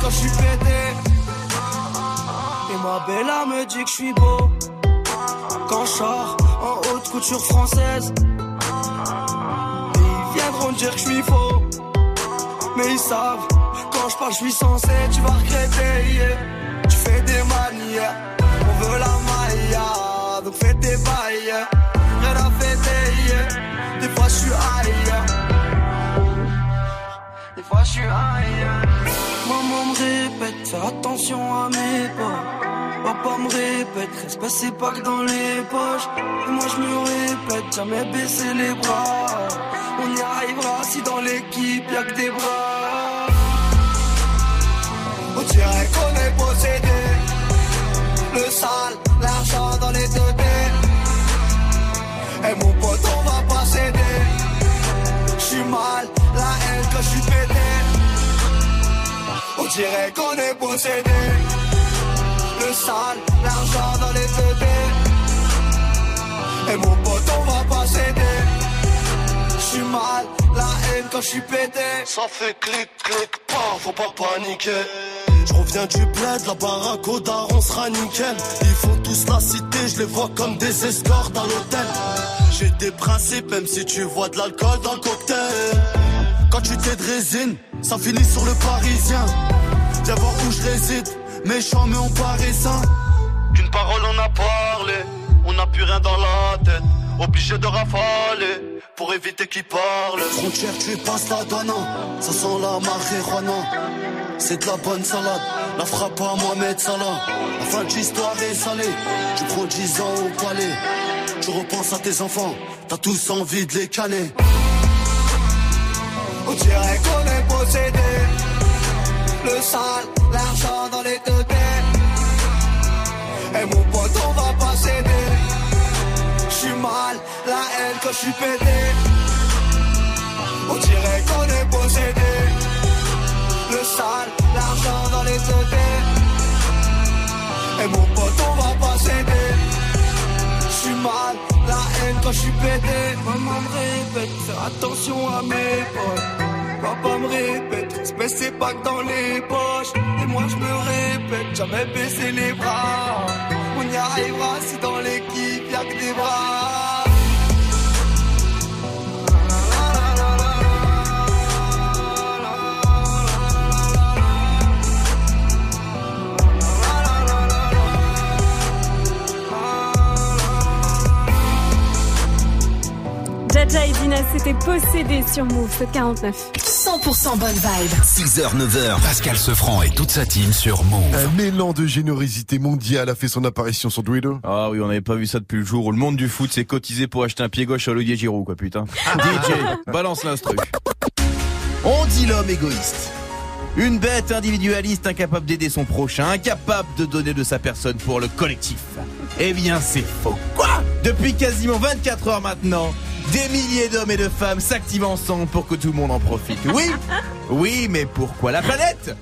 Speaker 8: quand j'suis pété. Et ma bella me dit que j'suis beau. Quand j'sors en haute couture française. Ils viendront dire que j'suis faux. Mais ils savent, quand je parle, je suis censé, tu vas regretter. yeah. Tu fais des manières, on veut la maille, donc fais tes bails. Rien à fêter, des fois je suis ailleurs. Des fois je suis ailleurs. Maman me répète, fais attention à mes pas. Papa me répète, respect c'est pas que dans les poches. Et moi je me répète, jamais baisser les bras. On y arrivera si dans l'équipe y'a que des bras. On dirait qu'on est possédé. Le sale, l'argent dans les deux têtes. Et mon pote, on va pas céder. J'suis mal, la haine quand j'suis pété. On dirait qu'on est possédé. Le sale, l'argent dans les têtes. Et mon pote, on va pas céder. J'suis mal, la haine quand j'suis pété.
Speaker 15: Ça fait clic, clic, pas, faut pas paniquer. Je reviens du bled, la baraque au daron sera nickel. Ils font tous la cité, je les vois comme des escortes à l'hôtel. J'ai des principes, même si tu vois de l'alcool dans le cocktail. Quand tu t'es de résine, ça finit sur le parisien. Viens voir où je réside, méchant mais on paraît sain. Qu'une parole on a parlé, on n'a plus rien dans la tête. Obligé de rafaler pour éviter qu'ils parlent. Frontière, tu passes la douane, ça sent la marijuana. C'est de la bonne salade, la frappe à Mohamed Salah. La fin de l'histoire est salée, tu prends 10 ans au palais. Tu repenses à tes enfants, t'as tous envie de les canner.
Speaker 8: On dirait qu'on est possédé. Le sale, l'argent dans les deux têtes. Et mon pote, on va pas céder. J'suis mal, la haine quand j'suis pété. On dirait qu'on est possédé. Le sale, l'argent dans les deux têtes. Et mon pote, on va pas céder. J'suis mal, la haine quand j'suis pété. Maman me répète, attention à mes potes. Papa me répète, respect c'est pas que dans les poches. Et moi je me répète, jamais baisser les bras. On y arrivera si dans l'équipe y'a que des bras.
Speaker 1: Jaja et Dina s'étaient possédés sur Move 49.
Speaker 11: 100% bonne vibe.
Speaker 2: 6h, 9h, Pascal Sefranc et toute sa team sur Move.
Speaker 30: Un mélange de générosité mondiale a fait son apparition sur Twitter.
Speaker 18: Ah oui, on n'avait pas vu ça depuis le jour où le monde du foot s'est cotisé pour acheter un pied gauche à Olivier Giroud, quoi, putain. DJ, balance l'instru. On dit l'homme égoïste. Une bête individualiste incapable d'aider son prochain, incapable de donner de sa personne pour le collectif. Eh bien, c'est faux. Quoi? Depuis quasiment 24 heures maintenant, des milliers d'hommes et de femmes s'activent ensemble pour que tout le monde en profite. Oui Oui, mais pourquoi la planète?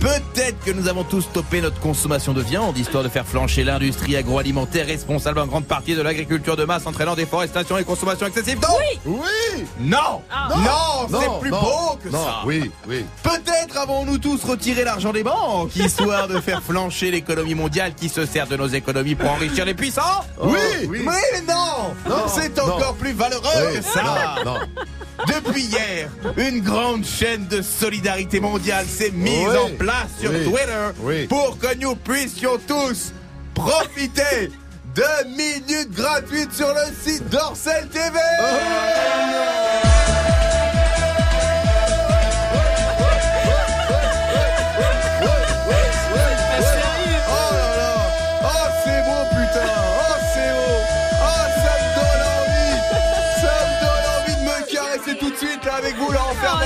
Speaker 18: Peut-être que nous avons tous stoppé notre consommation de viande, histoire de faire flancher l'industrie agroalimentaire responsable en grande partie de l'agriculture de masse entraînant déforestation et consommation excessive. Non
Speaker 30: Oui
Speaker 18: Non
Speaker 30: Ah.
Speaker 18: Non,
Speaker 30: Non,
Speaker 18: c'est plus
Speaker 30: non,
Speaker 18: beau que
Speaker 30: non,
Speaker 18: ça
Speaker 30: oui, oui.
Speaker 18: Peut-être avons-nous tous retiré l'argent des banques, histoire de faire flancher l'économie mondiale qui se sert de nos économies pour enrichir les puissants?
Speaker 30: Oui,
Speaker 18: oui.
Speaker 30: oui.
Speaker 18: mais non,
Speaker 30: Non,
Speaker 18: C'est
Speaker 30: non.
Speaker 18: encore plus valeureux
Speaker 30: Oui,
Speaker 18: que ça
Speaker 30: non, non.
Speaker 18: Depuis hier, une grande chaîne de solidarité mondiale s'est mise
Speaker 30: Oui.
Speaker 18: en place sur
Speaker 30: Oui.
Speaker 18: Twitter
Speaker 30: Oui.
Speaker 18: pour que nous puissions tous profiter de minutes gratuites sur le site d'Orcel TV. Oh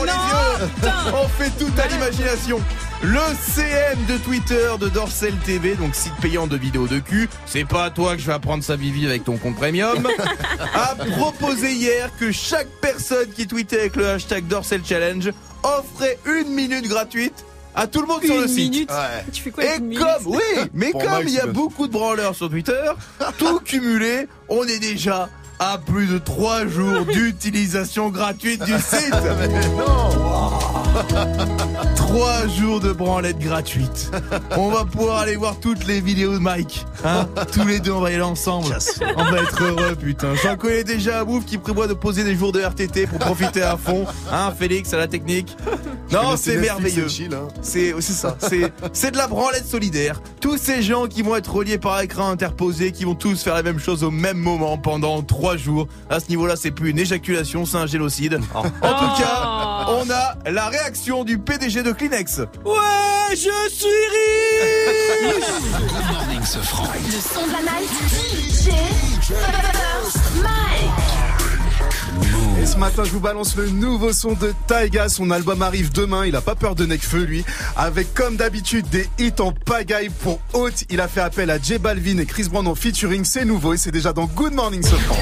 Speaker 18: les yeux. On fait tout à l'imagination. Le CM de Twitter de Dorsel TV, donc site payant de vidéos de cul, c'est pas à toi que je vais apprendre sa vie avec ton compte premium, a proposé hier que chaque personne qui tweetait avec le hashtag Dorsel Challenge offrait une minute gratuite à tout le monde sur le site.
Speaker 1: minute Tu fais quoi avec
Speaker 18: Et
Speaker 1: une minute
Speaker 18: comme, oui, mais
Speaker 30: Pour
Speaker 18: comme il y a beaucoup de branleurs sur Twitter, tout cumulé, on est déjà à plus de 3 jours d'utilisation gratuite du site. Trois jours de branlette gratuite. On va pouvoir aller voir toutes les vidéos de Mike. Hein Tous les deux, on va y aller ensemble. On va être heureux, putain. J'en connais déjà un bouffe qui prévoit de poser des jours de RTT pour profiter à fond. Hein, Félix, à la technique. Non, c'est merveilleux.
Speaker 30: hein.
Speaker 18: C'est c'est ça. C'est c'est de la branlette solidaire. Tous ces gens qui vont être reliés par écran interposé, qui vont tous faire la même chose au même moment pendant trois jours. À ce niveau-là, c'est plus une éjaculation, c'est un génocide. En tout cas, on a la réaction du PDG de Kleenex. Ouais, je suis riche.
Speaker 2: Good morning, ce franc.
Speaker 11: Le son de la night. DJ First Mike.
Speaker 19: Et ce matin, je vous balance le nouveau son de Taiga. Son album arrive demain. Il a pas peur de Necfeu, lui. Avec, comme d'habitude, des hits en pagaille pour haute. Il a fait appel à J Balvin et Chris Brown en featuring. C'est nouveau et c'est déjà dans Good Morning Sofran.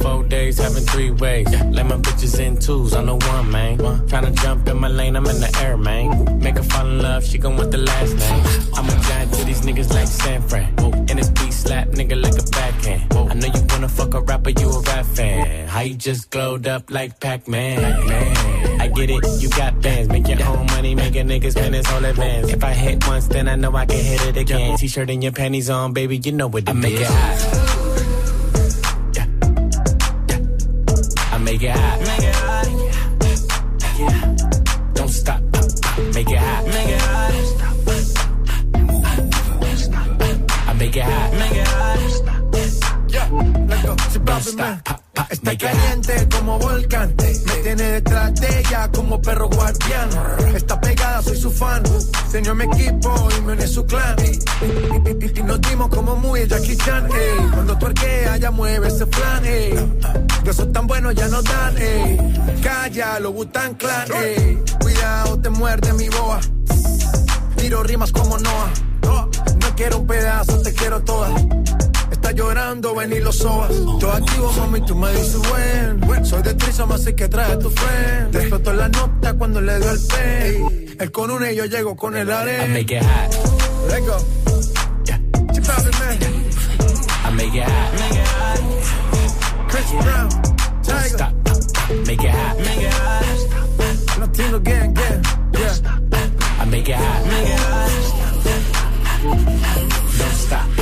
Speaker 28: Four days, having three ways. Let my bitches in twos, I'm the one, man. Tryna jump in my lane, I'm in the air, man. Make her fall in love, she gon' want the last name. I'm a giant to these niggas like San Fran. And this beat slap nigga like a backhand. I know you wanna fuck a rapper, you a rap fan. How you just glowed up like Pac-Man? Man. I get it, you got bands. Make your own money, make a nigga spend his whole advance. If I hit once, then I know I can hit it again. T-shirt and your panties on, baby, you know what it I make it hot. Make it hot. Make it hot. Yeah. Don't stop. Make it hot. Make it hot. I make it hot. Make it hot. Pop, pop,
Speaker 8: Está
Speaker 28: hot.
Speaker 8: caliente como volcán. Me tiene detrás de ella como perro guardián. Está pegada, soy su fan. Señor mi equipo y me une su clan. Y, y- y- y nos dimos como muy Jackie Chan. ey. Cuando tuerquea, ya mueve ese flan. ey. De esos tan buenos ya no dan. ey. Calla, lo Butan Clan. ey. Cuidado, te muerde mi boa. Tiro rimas como Noah. No quiero un pedazo, te quiero toda. Está llorando, ven y lo sobas. Yo activo, mami, tú me dices buen. Soy de Trisoma, así que trae a tu friend. Te explotó la nota cuando le dio el pay. Él con una y yo llego con el
Speaker 28: I
Speaker 8: arena.
Speaker 28: make it hot.
Speaker 8: Let's go. Chip out it, man.
Speaker 28: I make it hot. Make it hot.
Speaker 8: Chris Brown. Tiger.
Speaker 28: stop. Make it hot. Make it hot.
Speaker 8: Latino gang, gang. Yeah.
Speaker 28: I make it hot. Make it hot. Don't stop.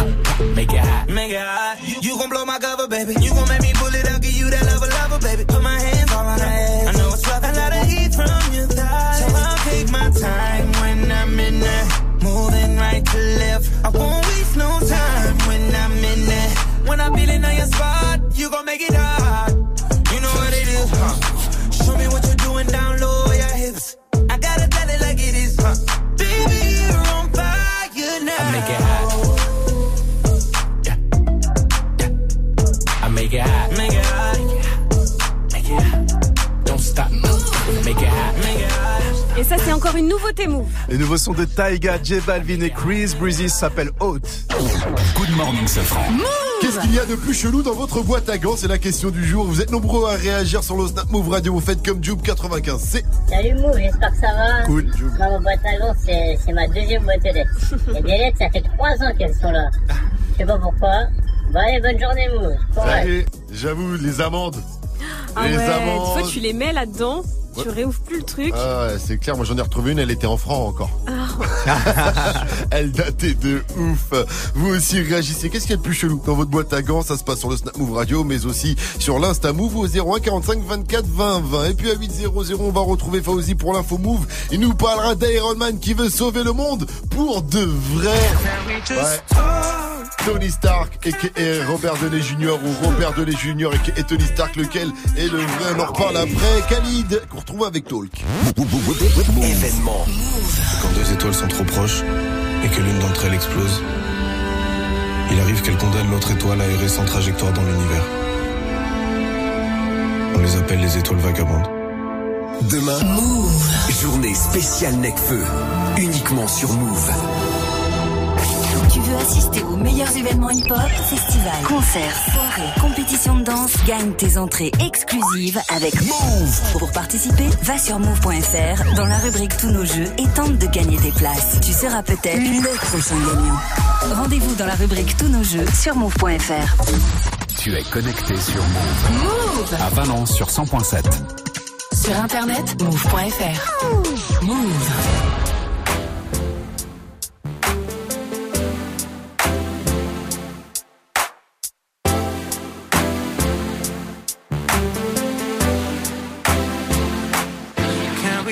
Speaker 28: Make it hot.
Speaker 8: Make it hot. You gon' blow my cover, baby. You gon' make me pull it out, give you that lover, lover, baby. Put my hands all on her ass. I know it's rough. A lot of heat from your thighs. So I'll take my time when I'm in there. Moving right to left. I won't
Speaker 1: une nouveauté move.
Speaker 19: Le nouveau son de Taiga, J Balvin et Chris Breezy s'appelle Haute.
Speaker 2: Good morning, ce franc.
Speaker 30: Qu'est-ce qu'il y a de plus chelou dans votre boîte à gants? C'est la question du jour. Vous êtes nombreux à réagir sur le Snap Move Radio. Vous faites comme Joub 95. C'est
Speaker 49: Salut Mou, j'espère que ça va.
Speaker 30: Cool, Joub.
Speaker 49: Moi, ma boîte à gants, c'est c'est ma deuxième boîte aux lettres. Et des lettres, ça fait trois ans qu'elles sont là. Je sais pas pourquoi. Bon, allez, bonne journée. Courage.
Speaker 30: Allez, j'avoue, les amendes.
Speaker 1: Ah
Speaker 30: les
Speaker 1: ouais,
Speaker 30: amendes.
Speaker 1: soit tu les mets là-dedans, tu
Speaker 30: Ouais.
Speaker 1: réouvres plus le truc.
Speaker 30: Ah c'est clair. Moi, j'en ai retrouvé une. Elle était en francs encore.
Speaker 1: Ah,
Speaker 30: Elle datait de ouf. Vous aussi réagissez. Qu'est-ce qu'il y a de plus chelou dans votre boîte à gants? Ça se passe sur le Snap Move Radio, mais aussi sur l'Insta Move au 01 45 24 20 20. Et puis à 800, on va retrouver Fauzi pour l'info Move. Il nous parlera d'Iron Man qui veut sauver le monde pour de vrai. Ouais. Tony Stark et Robert Downey Jr. ou Robert Downey Jr. et Tony Stark, lequel est le vrai? On en reparle après. Khalid, retrouve avec Talk.
Speaker 2: Événement.
Speaker 50: Quand deux étoiles sont trop proches et que l'une d'entre elles explose, il arrive qu'elle condamne l'autre étoile à errer sans trajectoire dans l'univers. On les appelle les étoiles vagabondes.
Speaker 2: Demain, Move. Journée spéciale Necfeu. Uniquement sur Move.
Speaker 34: Tu veux assister aux meilleurs événements hip-hop, festivals, concerts, soirées, compétitions de danse, gagne tes entrées exclusives avec Move. Pour participer, va sur move.fr dans la rubrique Tous nos jeux et tente de gagner tes places. Tu seras peut-être le prochain gagnant. Rendez-vous dans la rubrique Tous nos jeux sur move.fr.
Speaker 2: Tu es connecté sur Move.
Speaker 34: Move
Speaker 2: À Valence sur 100.7.
Speaker 48: Sur internet, move.fr.
Speaker 34: Move.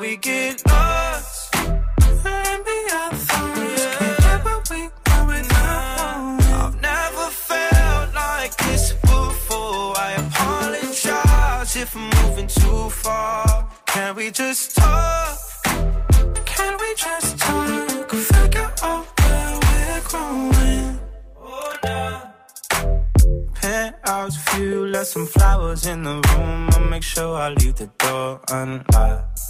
Speaker 51: We get lost. And be our thoughts. Can't get what we want I've never felt like this before. I apologize if I'm moving too far. Can we just talk? Can we just talk? Figure out where we're growing. Oh, nah. Penthouse view, left some flowers in the room. I'll make sure I leave the door unlocked.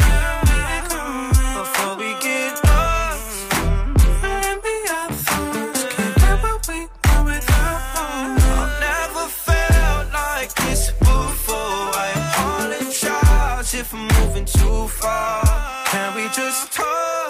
Speaker 51: too far. Can we just talk?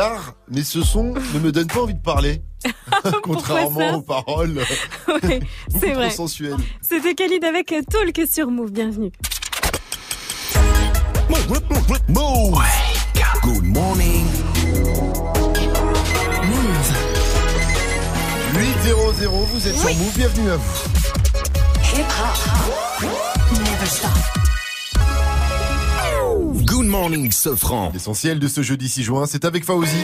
Speaker 30: Bizarre, mais ce son ne me donne pas envie de parler. Contrairement aux paroles
Speaker 1: Oui,
Speaker 30: beaucoup
Speaker 1: c'est
Speaker 30: trop
Speaker 1: vrai.
Speaker 30: sensuelles.
Speaker 1: C'était Khalid avec Talk sur Move. Bienvenue.
Speaker 2: Move. Good morning.
Speaker 30: 800, vous êtes sur Move, bienvenue à vous.
Speaker 48: Hip hop. Never stop.
Speaker 2: Good morning, Sofran.
Speaker 30: L'essentiel de ce jeudi 6 juin, c'est avec Fauzi.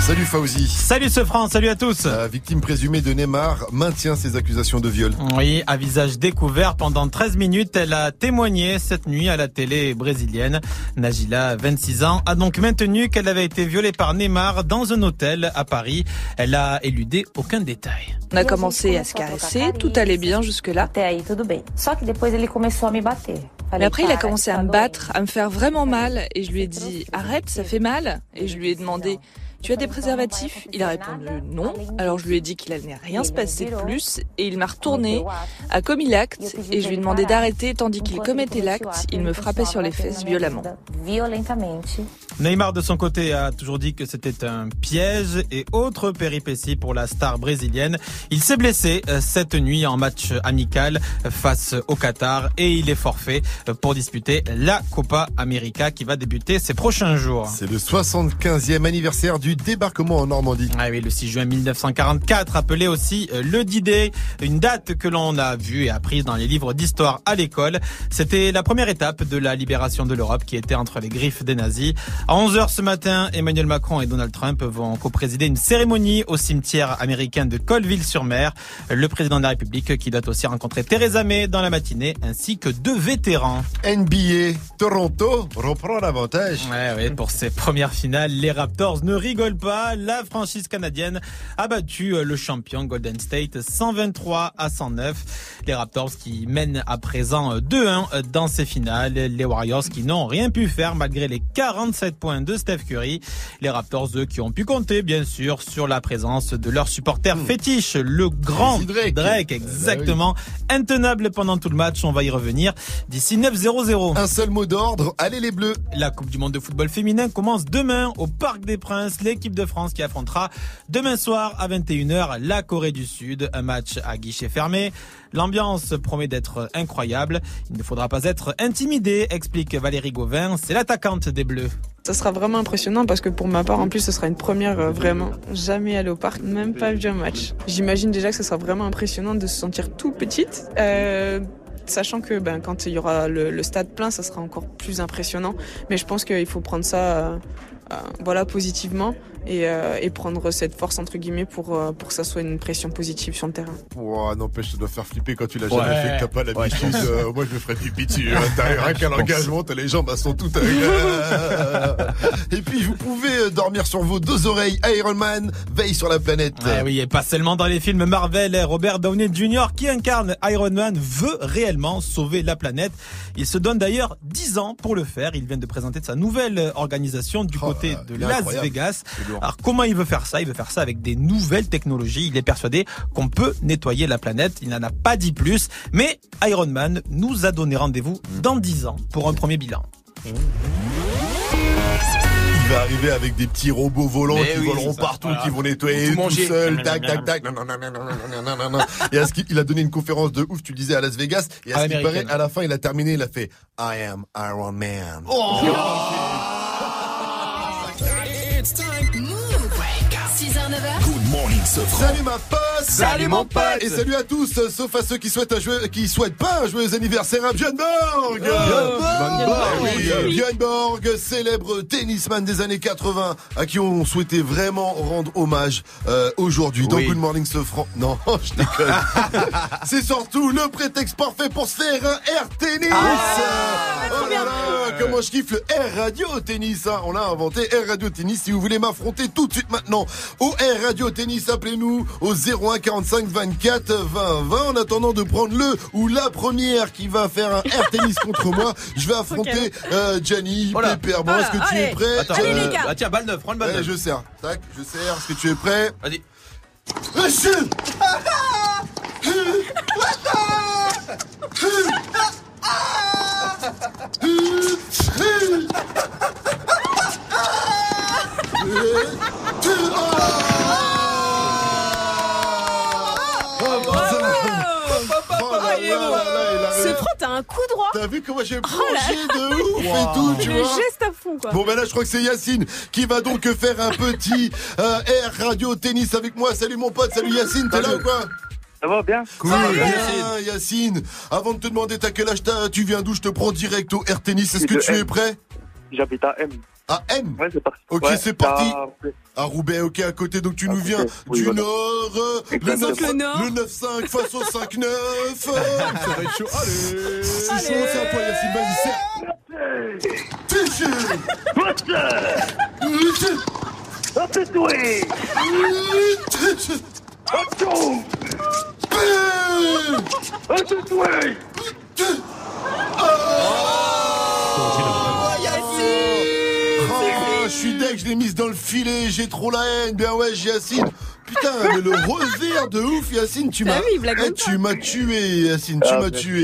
Speaker 30: Salut Fauzi.
Speaker 3: Salut ce France, salut à tous.
Speaker 30: La victime présumée de Neymar maintient ses accusations de viol.
Speaker 3: Oui, à visage découvert pendant 13 minutes, elle a témoigné cette nuit à la télé brésilienne. Najila, 26 ans, a donc maintenu qu'elle avait été violée par Neymar dans un hôtel à Paris. Elle a éludé aucun détail.
Speaker 52: On a commencé à se caresser, tout allait bien jusque-là.
Speaker 53: Mais après, il a commencé à me battre, à me faire vraiment mal, et je lui ai dit arrête, ça fait mal. Et je lui ai demandé tu as des préservatifs? Il a répondu non. Alors je lui ai dit qu'il allait rien se passer de plus, et il m'a retourné, a commis l'acte, et je lui ai demandé d'arrêter, tandis qu'il commettait l'acte, il me frappait sur les fesses violemment.
Speaker 3: Neymar de son côté a toujours dit que c'était un piège et autre péripétie pour la star brésilienne. Il s'est blessé euh, cette nuit en match amical face au Qatar et il est forfait euh, pour disputer la Copa América qui va débuter ces prochains jours.
Speaker 30: C'est le 75e anniversaire du débarquement en Normandie.
Speaker 3: Ah oui, le 6 juin 1944, appelé aussi euh, le D-Day, une date que l'on a vue et apprise dans les livres d'histoire à l'école. C'était la première étape de la libération de l'Europe qui était entre les griffes des nazis. À 11h ce matin, Emmanuel Macron et Donald Trump vont co-présider une cérémonie au cimetière américain de Colville-sur-Mer. Le président de la République qui doit aussi rencontrer Theresa May dans la matinée ainsi que deux vétérans.
Speaker 30: NBA, Toronto reprend l'avantage.
Speaker 3: Ouais, ouais, pour ses premières finales, les Raptors ne rigolent pas. La franchise canadienne a battu euh, le champion Golden State 123 à 109. Les Raptors qui mènent à présent euh, 2-1 dans ces finales. Les Warriors qui n'ont rien pu faire malgré les 47 points de Steph Curry. Les Raptors, eux, qui ont pu compter, bien sûr, sur la présence de leur supporter fétiche, le grand Drake. exactement. Intenable pendant tout le match, on va y revenir. D'ici 9-0-0.
Speaker 30: Un seul mot d'ordre, allez les Bleus.
Speaker 3: La Coupe du Monde de football féminin commence demain au Parc des Princes. L'équipe de France qui affrontera demain soir à 21h la Corée du Sud. Un match à guichet fermé. L'ambiance promet d'être incroyable. Il ne faudra pas être intimidé, explique Valérie Gauvin. C'est l'attaquante des Bleus.
Speaker 52: Ça sera vraiment impressionnant parce que pour ma part, en plus, ce sera une première euh, vraiment. Jamais allé au parc, même pas vu un match. J'imagine déjà que ce sera vraiment impressionnant de se sentir tout petite. Euh, Sachant que ben, quand il y aura le, stade plein, ça sera encore plus impressionnant. Mais je pense qu'il faut prendre ça euh, voilà, positivement et, euh, et prendre cette force entre guillemets pour, euh, pour que ça soit une pression positive sur le terrain.
Speaker 30: Ouah, n'empêche, ça doit faire flipper quand tu l'as jamais
Speaker 3: Ouais.
Speaker 30: fait, que t'as pas l'habitude.
Speaker 3: Ouais.
Speaker 30: Euh, moi, je me ferais pipi dessus. T'as rien qu'à l'engagement, t'as les jambes, elles sont toutes. euh, Et puis, vous pouvez euh, dormir sur vos deux oreilles. Iron Man veille sur la planète.
Speaker 3: Ah oui, et pas seulement dans les films Marvel, Robert Downey Jr. qui incarne Iron Man veut réellement sauver la planète. Il se donne d'ailleurs 10 ans pour le faire. Il vient de présenter sa nouvelle organisation du côté de Las
Speaker 30: incroyable.
Speaker 3: Vegas. Alors comment il veut faire ça? Il veut faire ça avec des nouvelles technologies. Il est persuadé qu'on peut nettoyer la planète. Il n'en a pas dit plus, mais Iron Man nous a donné rendez-vous dans 10 ans pour un premier bilan.
Speaker 30: Il va arriver avec des petits robots volants qui voleront partout, qui vont nettoyer
Speaker 3: tout,
Speaker 30: seul, tac, tac, tac. Et à ce qu'il a donné une conférence de ouf, tu disais à Las Vegas. Et à, ce qu'il paraît, à la fin, il a terminé, il a fait I am Iron Man.
Speaker 3: Oh
Speaker 30: universe Salut ma pote
Speaker 48: Salut, mon pote.
Speaker 30: Et salut à tous, euh, sauf à ceux qui souhaitent, joyeux- qui souhaitent pas un joyeux anniversaire à Björn Borg
Speaker 48: Björn Borg.
Speaker 30: Célèbre tennisman des années 80, à qui on souhaitait vraiment rendre hommage euh, aujourd'hui dans. Good Morning Sofran. Non, je déconne. C'est surtout le prétexte parfait pour se faire un air tennis Oh là là, comment je kiffe le Air Radio Tennis hein. On l'a inventé, Air Radio Tennis. Si vous voulez m'affronter tout de suite maintenant au Air Radio Tennis, appelez-nous au 01 45 24 20 20. En attendant de prendre le ou la première qui va faire un Air Tennis contre moi, je vais affronter euh, Gianni,
Speaker 3: Voilà.
Speaker 30: Pépère. Bon, est-ce que tu es prêt?
Speaker 3: Attends, Allez, les gars. ah, tiens, balle neuve, prends le balle
Speaker 30: Ouais,
Speaker 3: neuve.
Speaker 30: Je sers. Tac, je sers. Est-ce que tu es prêt?
Speaker 3: Vas-y.
Speaker 1: t'as un coup droit.
Speaker 30: T'as vu comment j'ai
Speaker 1: Oh
Speaker 30: plongé
Speaker 1: là.
Speaker 30: de ouf et tout, tu
Speaker 1: Le
Speaker 30: vois
Speaker 1: geste à fond, quoi.
Speaker 30: Bon ben là je crois que c'est Yacine qui va donc faire un petit euh, air radio tennis avec moi. Salut mon pote, salut Yacine, t'es là ou quoi?
Speaker 54: Ça va bien?
Speaker 30: Cool, Yacine. Yacine. Avant de te demander t'as quel âge? T'as, tu viens d'où? Je te prends direct au air tennis. Est-ce que tu es prêt?
Speaker 54: J'habite à M.
Speaker 30: À M
Speaker 54: Ouais, c'est parti.
Speaker 30: Ok,
Speaker 54: Ouais,
Speaker 30: c'est parti.
Speaker 54: à-
Speaker 30: À Roubaix, ok, à côté, donc tu nous viens
Speaker 54: oui,
Speaker 30: du
Speaker 54: voilà.
Speaker 30: Nord, euh, le
Speaker 54: Exactement.
Speaker 30: 9
Speaker 54: Le Nord.
Speaker 30: le 9-5 face au 5-9. Ça va être chaud. Allez, c'est chaud, c'est à toi, Yacine, vas-y, serre. Fichu je suis deck, je l'ai mise dans le filet, j'ai trop la haine. Bien ouais, Yacine. Putain, mais le revers de ouf, Yacine, tu
Speaker 1: Ah
Speaker 30: m'as.
Speaker 1: oui,
Speaker 30: Eh, tu m'as tué, Yacine, tu
Speaker 54: Ah,
Speaker 30: m'as tué.